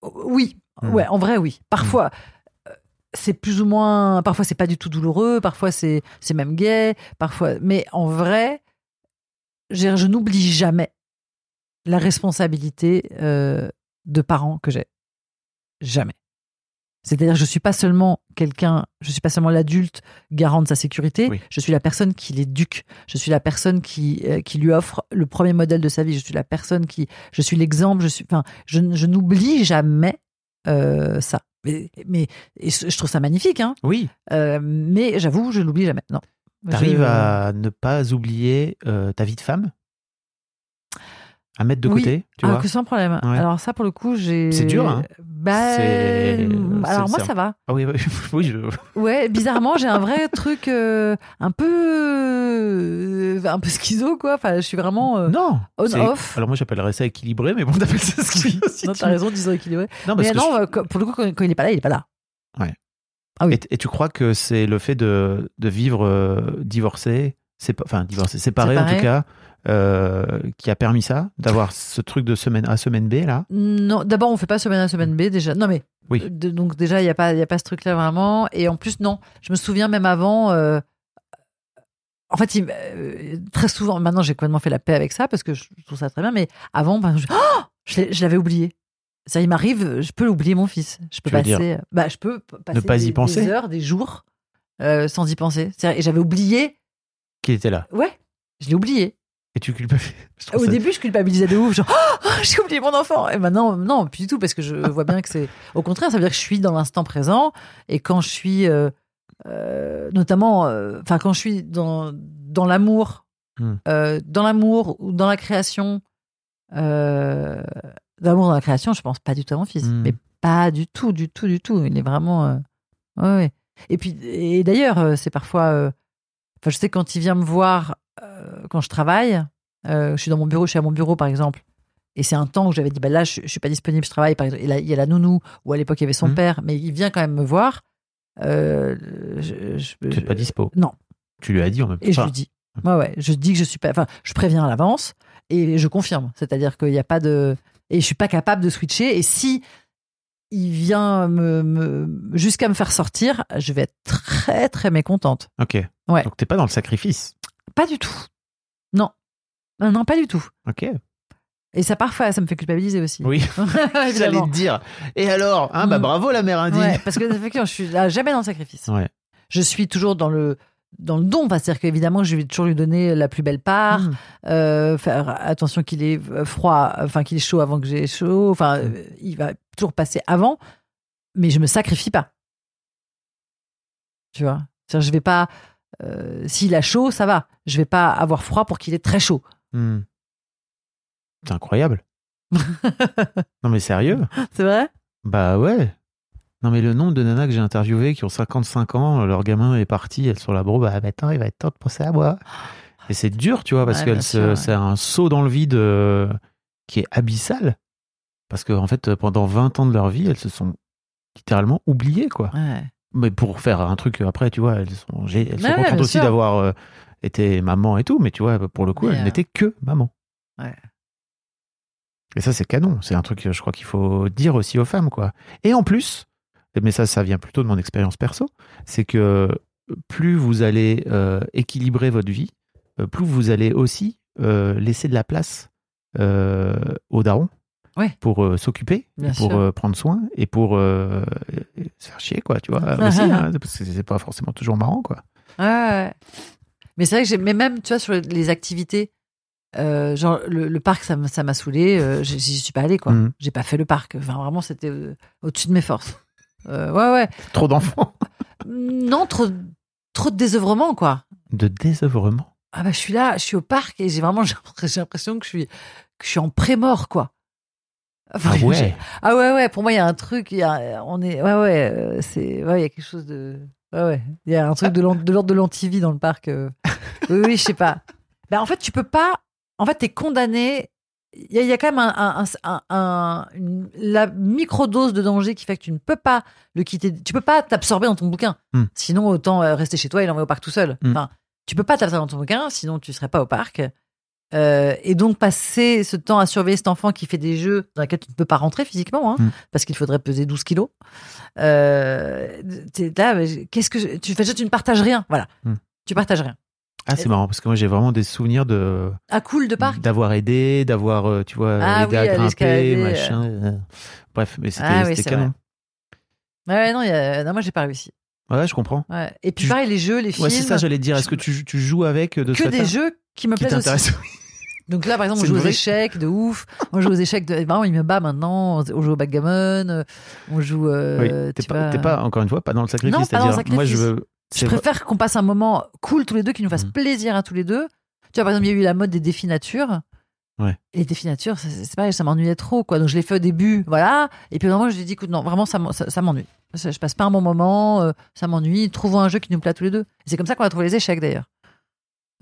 Oui, Hmm. ouais, en vrai, oui. Parfois, euh, c'est plus ou moins. Parfois, c'est pas du tout douloureux. Parfois, c'est même gai. Parfois, mais en vrai, je, je n'oublie jamais la responsabilité euh, de parent que j'ai. Jamais. C'est-à-dire, je suis pas seulement quelqu'un, je suis pas seulement l'adulte garant de sa sécurité. Oui. Je suis la personne qui l'éduque. Je suis la personne qui euh, qui lui offre le premier modèle de sa vie. Je suis la personne qui, je suis l'exemple. Je suis, enfin, je, je n'oublie jamais euh, ça. Mais, mais et je trouve ça magnifique, hein. Oui. Euh, mais j'avoue, je l'oublie jamais. Non. T'arrives Je- à ne pas oublier ta vie de femme? À mettre de Oui. côté, tu ah, vois que sans problème. Ouais. Alors ça, pour le coup, j'ai. C'est dur, hein. Bah, C'est- alors moi, ça va. Ah oui, oui, oui, je... Ouais, bizarrement, j'ai un vrai truc euh, un peu, euh, un peu schizo, quoi. Enfin, je suis vraiment euh, Non on c'est- off. Alors moi j'appellerais ça équilibré, mais bon, t'appelles ça que aussi. non, tu- t'as raison, disons équilibré. Non, parce Mais que non, je- euh, pour le coup, quand, quand il est pas là, il est pas là. oui. et, et tu crois que c'est le fait de, de vivre euh, divorcé, c'est enfin divorcé, séparé, en tout cas, euh, qui a permis ça, d'avoir ce truc de semaine A, semaine B là Non, d'abord, on fait pas semaine A, semaine B déjà. Non, mais Oui. de- donc déjà, il y a pas, il y a pas ce truc-là vraiment. Et en plus, non, je me souviens même avant. euh, en fait, il- euh, très souvent, maintenant, j'ai complètement fait la paix avec ça parce que je trouve ça très bien. Mais avant, ben, je, Oh je l'avais oublié. Ça, il m'arrive, je peux oublier mon fils. Je peux Tu passer, bah, je peux pas y des, penser des heures, des jours sans y penser. Et j'avais oublié. Qui était là. Ouais, je l'ai oublié. Et tu culpabilises. Au ça- début, je culpabilisais de ouf, genre Oh, j'ai oublié mon enfant. Et maintenant, non, plus du tout, parce que je vois bien que c'est. Au contraire, ça veut dire que je suis dans l'instant présent. Et quand je suis, euh, euh, notamment, euh, enfin, quand je suis dans, dans l'amour, Hmm. dans l'amour ou dans la création, euh, dans l'amour, dans la création, je pense pas du tout à mon fils. Hmm. Mais Pas du tout, du tout, du tout. Il est vraiment. ouais, ouais. Et puis, et d'ailleurs, c'est parfois. Enfin, je sais quand il vient me voir euh, quand je travaille, euh, je suis dans mon bureau, je suis à mon bureau par exemple, et c'est un temps où j'avais dit, bah là, je, je suis pas disponible, je travaille. Par exemple, il y a la nounou, ou à l'époque il y avait son Mhm. père, mais il vient quand même me voir. Euh, je, je- Tu n'es pas dispo. Non. Tu lui as dit en même temps. et je lui dis, ouais, ouais, je dis que je suis pas, enfin, je préviens à l'avance et je confirme. C'est-à-dire qu'il n'y a pas de, et je suis pas capable de switcher. Et si il vient me, me- jusqu'à me faire sortir, je vais être très, très mécontente. Ok. Ouais. Donc t'es pas dans le sacrifice? Pas du tout. Non. Non, non, pas du tout. Ok. Et ça, parfois, ça me fait culpabiliser aussi. Oui. J'allais te dire. Et alors? Hein, Bah Mm. bravo la mère indigne. Ouais, parce que effectivement, je suis là, jamais dans le sacrifice. Ouais. Je suis toujours dans le dans le don, Enfin, c'est-à-dire qu'évidemment, je vais toujours lui donner la plus belle part. Mm. euh, faire attention qu'il est froid, enfin qu'il est chaud avant que j'ai chaud. Enfin, euh, il va toujours passer avant, mais je me sacrifie pas. Tu vois, je vais pas. euh, S'il a chaud, ça va. Je vais pas avoir froid pour qu'il ait très chaud. Hmm. C'est incroyable. non mais sérieux? C'est vrai? Bah ouais. Non mais le nombre de nanas que j'ai interviewées qui ont 55 ans, leur gamin est parti, elles sont là, bon bah maintenant il va être temps de penser à moi. Et c'est dur, tu vois, parce Ouais, que ouais. c'est un saut dans le vide euh, qui est abyssal. Parce qu'en en fait, pendant 20 ans de leur vie, elles se sont littéralement oubliées, quoi. Ouais. Mais pour faire un truc après, tu vois, elles sont, elles sont Ouais, contentes aussi d'avoir euh, été maman et tout, mais tu vois, pour le coup, Mais, elles euh, n'étaient que maman. Ouais. Et ça, c'est canon. C'est un truc, que je crois qu'il faut dire aussi aux femmes, quoi. Et en plus, mais ça, ça vient plutôt de mon expérience perso, c'est que plus vous allez euh, équilibrer votre vie, euh, plus vous allez aussi euh, laisser de la place euh, aux darons Ouais. pour euh, s'occuper, pour euh, prendre soin et pour euh, se faire chier, quoi, tu vois, aussi, hein, parce que c'est pas forcément toujours marrant, quoi. Ouais. Mais c'est vrai que j'ai, mais même, tu vois, sur les activités, euh, genre le, le parc, ça m'a, ça m'a saoulé. Euh, j'y j'y suis pas allée, quoi. Mhm. J'ai pas fait le parc. Enfin, vraiment, c'était euh, au-dessus de mes forces. Euh, ouais, ouais. Trop d'enfants. Non, trop, trop de désœuvrement, quoi. De désœuvrement. Ah bah, je suis là, je suis au parc et j'ai vraiment j'ai l'impression que je suis, que je suis en pré-mort, quoi. Enfin, Ah j'ai- ouais. Ah ouais, ouais. Pour moi, il y a un truc. Il y a, on est, ouais, ouais. euh, C'est, ouais, il y a quelque chose de, ouais, ouais. Il y a un truc de l'ordre de l'antivie dans le parc. euh. Oui, oui, je sais pas. Ben, en fait, tu peux pas. En fait, t'es condamné. Il y, y a quand même un, un, un- un- une- la microdose de danger qui fait que tu ne peux pas le quitter. Tu peux pas t'absorber dans ton bouquin. Hmm. Sinon, autant euh, rester chez toi et l'envoyer au parc tout seul. Hmm. Enfin, tu peux pas t'absorber dans ton bouquin, sinon tu serais pas au parc. Euh, et donc passer ce temps à surveiller cet enfant qui fait des jeux dans lesquels tu ne peux pas rentrer physiquement, hein, Mm. parce qu'il faudrait peser 12 kilos. Euh, qu'est-ce que je- tu fais Tu ne partages rien, voilà. Mm. Tu partages rien. Ah, c'est marrant, parce que moi, j'ai vraiment des souvenirs de Ah cool de parc? d'avoir aidé, d'avoir, euh, tu vois, Ah aidé oui, à grimper, l'escalader, machin. euh. Bref, mais c'était Ah oui, canon. Ouais, non, y a- non, moi j'ai pas réussi. Ouais, je comprends. Ouais. Et puis Tu- pareil, les jeux, les films, Ouais, c'est ça, j'allais dire. Est-ce que tu, tu joues avec euh, de ce que des jeux qui me qui plaisent aussi. Donc là, par exemple, on joue aux échecs de ouf. On joue aux échecs de. Vraiment, il me bat maintenant. On joue au backgammon. On joue. euh, Oui, t'es pas, vois. t'es pas, encore une fois, pas dans le sacrifice. Non, pas dans le C'est-à-dire, moi, je sacrifice. veux. Je préfère qu'on passe un moment cool tous les deux, qui nous fasse Mhm. plaisir à tous les deux. Tu vois, par exemple, il y a eu la mode des défis nature. Ouais. Et les défis nature, c'est pareil, ça m'ennuyait trop, quoi. Donc je l'ai fait au début, voilà. Et puis vraiment, je lui ai dit, écoute, non, vraiment, ça, m'en- ça, ça m'ennuie. Je passe pas un bon moment, euh, ça m'ennuie. Trouvons un jeu qui nous plaît à tous les deux. C'est comme ça qu'on a trouvé les échecs, d'ailleurs.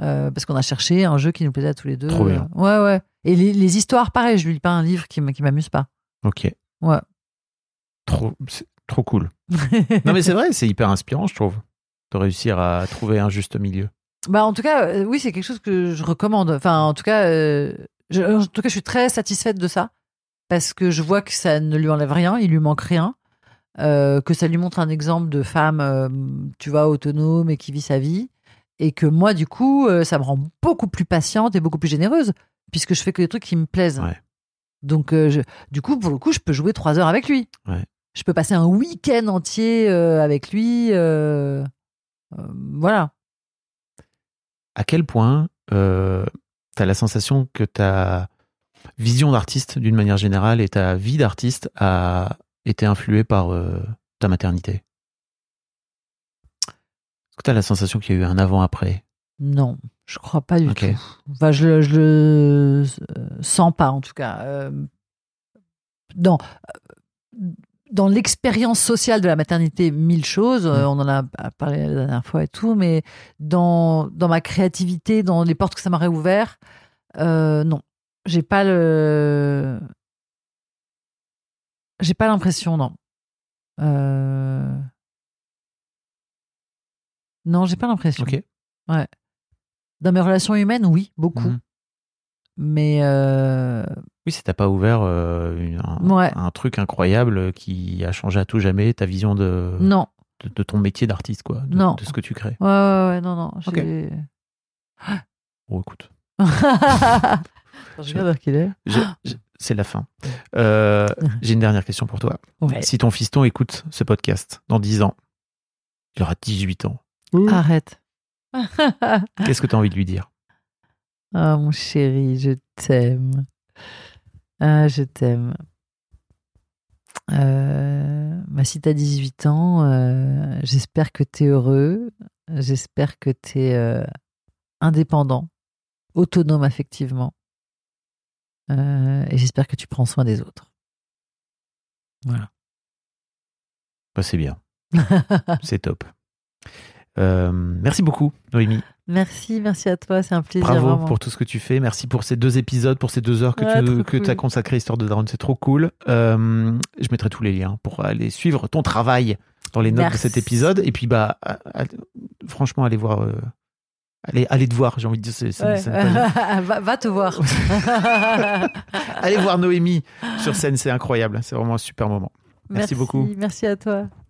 Euh, parce qu'on a cherché un jeu qui nous plaisait à tous les deux. Trop bien. Euh, Ouais, ouais. Et les, les histoires, pareil, je lui lis pas un livre qui m'amuse pas. Ok. Ouais. Trop, trop cool. non, mais c'est vrai, c'est hyper inspirant, je trouve, de réussir à trouver un juste milieu. Bah en tout cas, euh, oui, c'est quelque chose que je recommande. Enfin, en tout cas, euh, je, en tout cas, je suis très satisfaite de ça parce que je vois que ça ne lui enlève rien, il lui manque rien, euh, que ça lui montre un exemple de femme, tu vois, autonome et qui vit sa vie, et que moi, du coup, euh, ça me rend beaucoup plus patiente et beaucoup plus généreuse puisque je fais que des trucs qui me plaisent. Ouais. Donc, euh, je- du coup, pour le coup, je peux jouer trois heures avec lui. Ouais. Je peux passer un week-end entier euh, avec lui. euh, voilà. À quel point euh, t'as la sensation que ta vision d'artiste, d'une manière générale, et ta vie d'artiste a été influée par ta maternité? Est-ce que t'as la sensation qu'il y a eu un avant-après? Non, je crois pas du tout. Enfin, je, le- je le euh, sens pas en tout cas. Euh, non, Euh, dans l'expérience sociale de la maternité, mille choses. Euh, On en a parlé la dernière fois et tout, mais dans, dans ma créativité, dans les portes que ça m'aurait ouvert, euh, non. J'ai pas le. J'ai pas l'impression, non. Euh... Non, j'ai pas l'impression. Ok. Ouais. Dans mes relations humaines, oui, beaucoup. Mhm. Mais euh, Oui, ça t'a pas ouvert euh, une- un, Ouais. un truc incroyable qui a changé à tout jamais ta vision de, non. de, de ton métier d'artiste, quoi. De, Non. de ce que tu crées. Ouais, ouais, ouais, non, non. Ok. j'ai- Bon, écoute. C'est la fin. Euh, J'ai une dernière question pour toi. Ouais. Si ton fiston écoute ce podcast dans 10 ans, il aura 18 ans, Arrête. qu'est-ce que tu as envie de lui dire? Ah, mon chéri, je t'aime. Ah, je t'aime. Euh, bah, si t'as 18 ans, euh, j'espère que t'es heureux. J'espère que t'es euh, indépendant, autonome affectivement. Euh, et j'espère que tu prends soin des autres. Voilà. Bah, C'est bien. C'est top. Euh, merci beaucoup, Noémie. merci, merci à toi, c'est un plaisir. Bravo vraiment. pour tout ce que tu fais. Merci pour ces deux épisodes, pour ces deux heures que Ouais, tu trop que cool. as consacré à Histoire de Daron. C'est trop cool. Euh, je mettrai tous les liens pour aller suivre ton travail dans les notes Merci. de cet épisode. Et puis, bah, franchement, allez voir. euh, allez, allez te voir, j'ai envie de dire. Ouais. pas- va te voir. allez voir Noémie sur scène, c'est incroyable. C'est vraiment un super moment. Merci beaucoup. Merci à toi.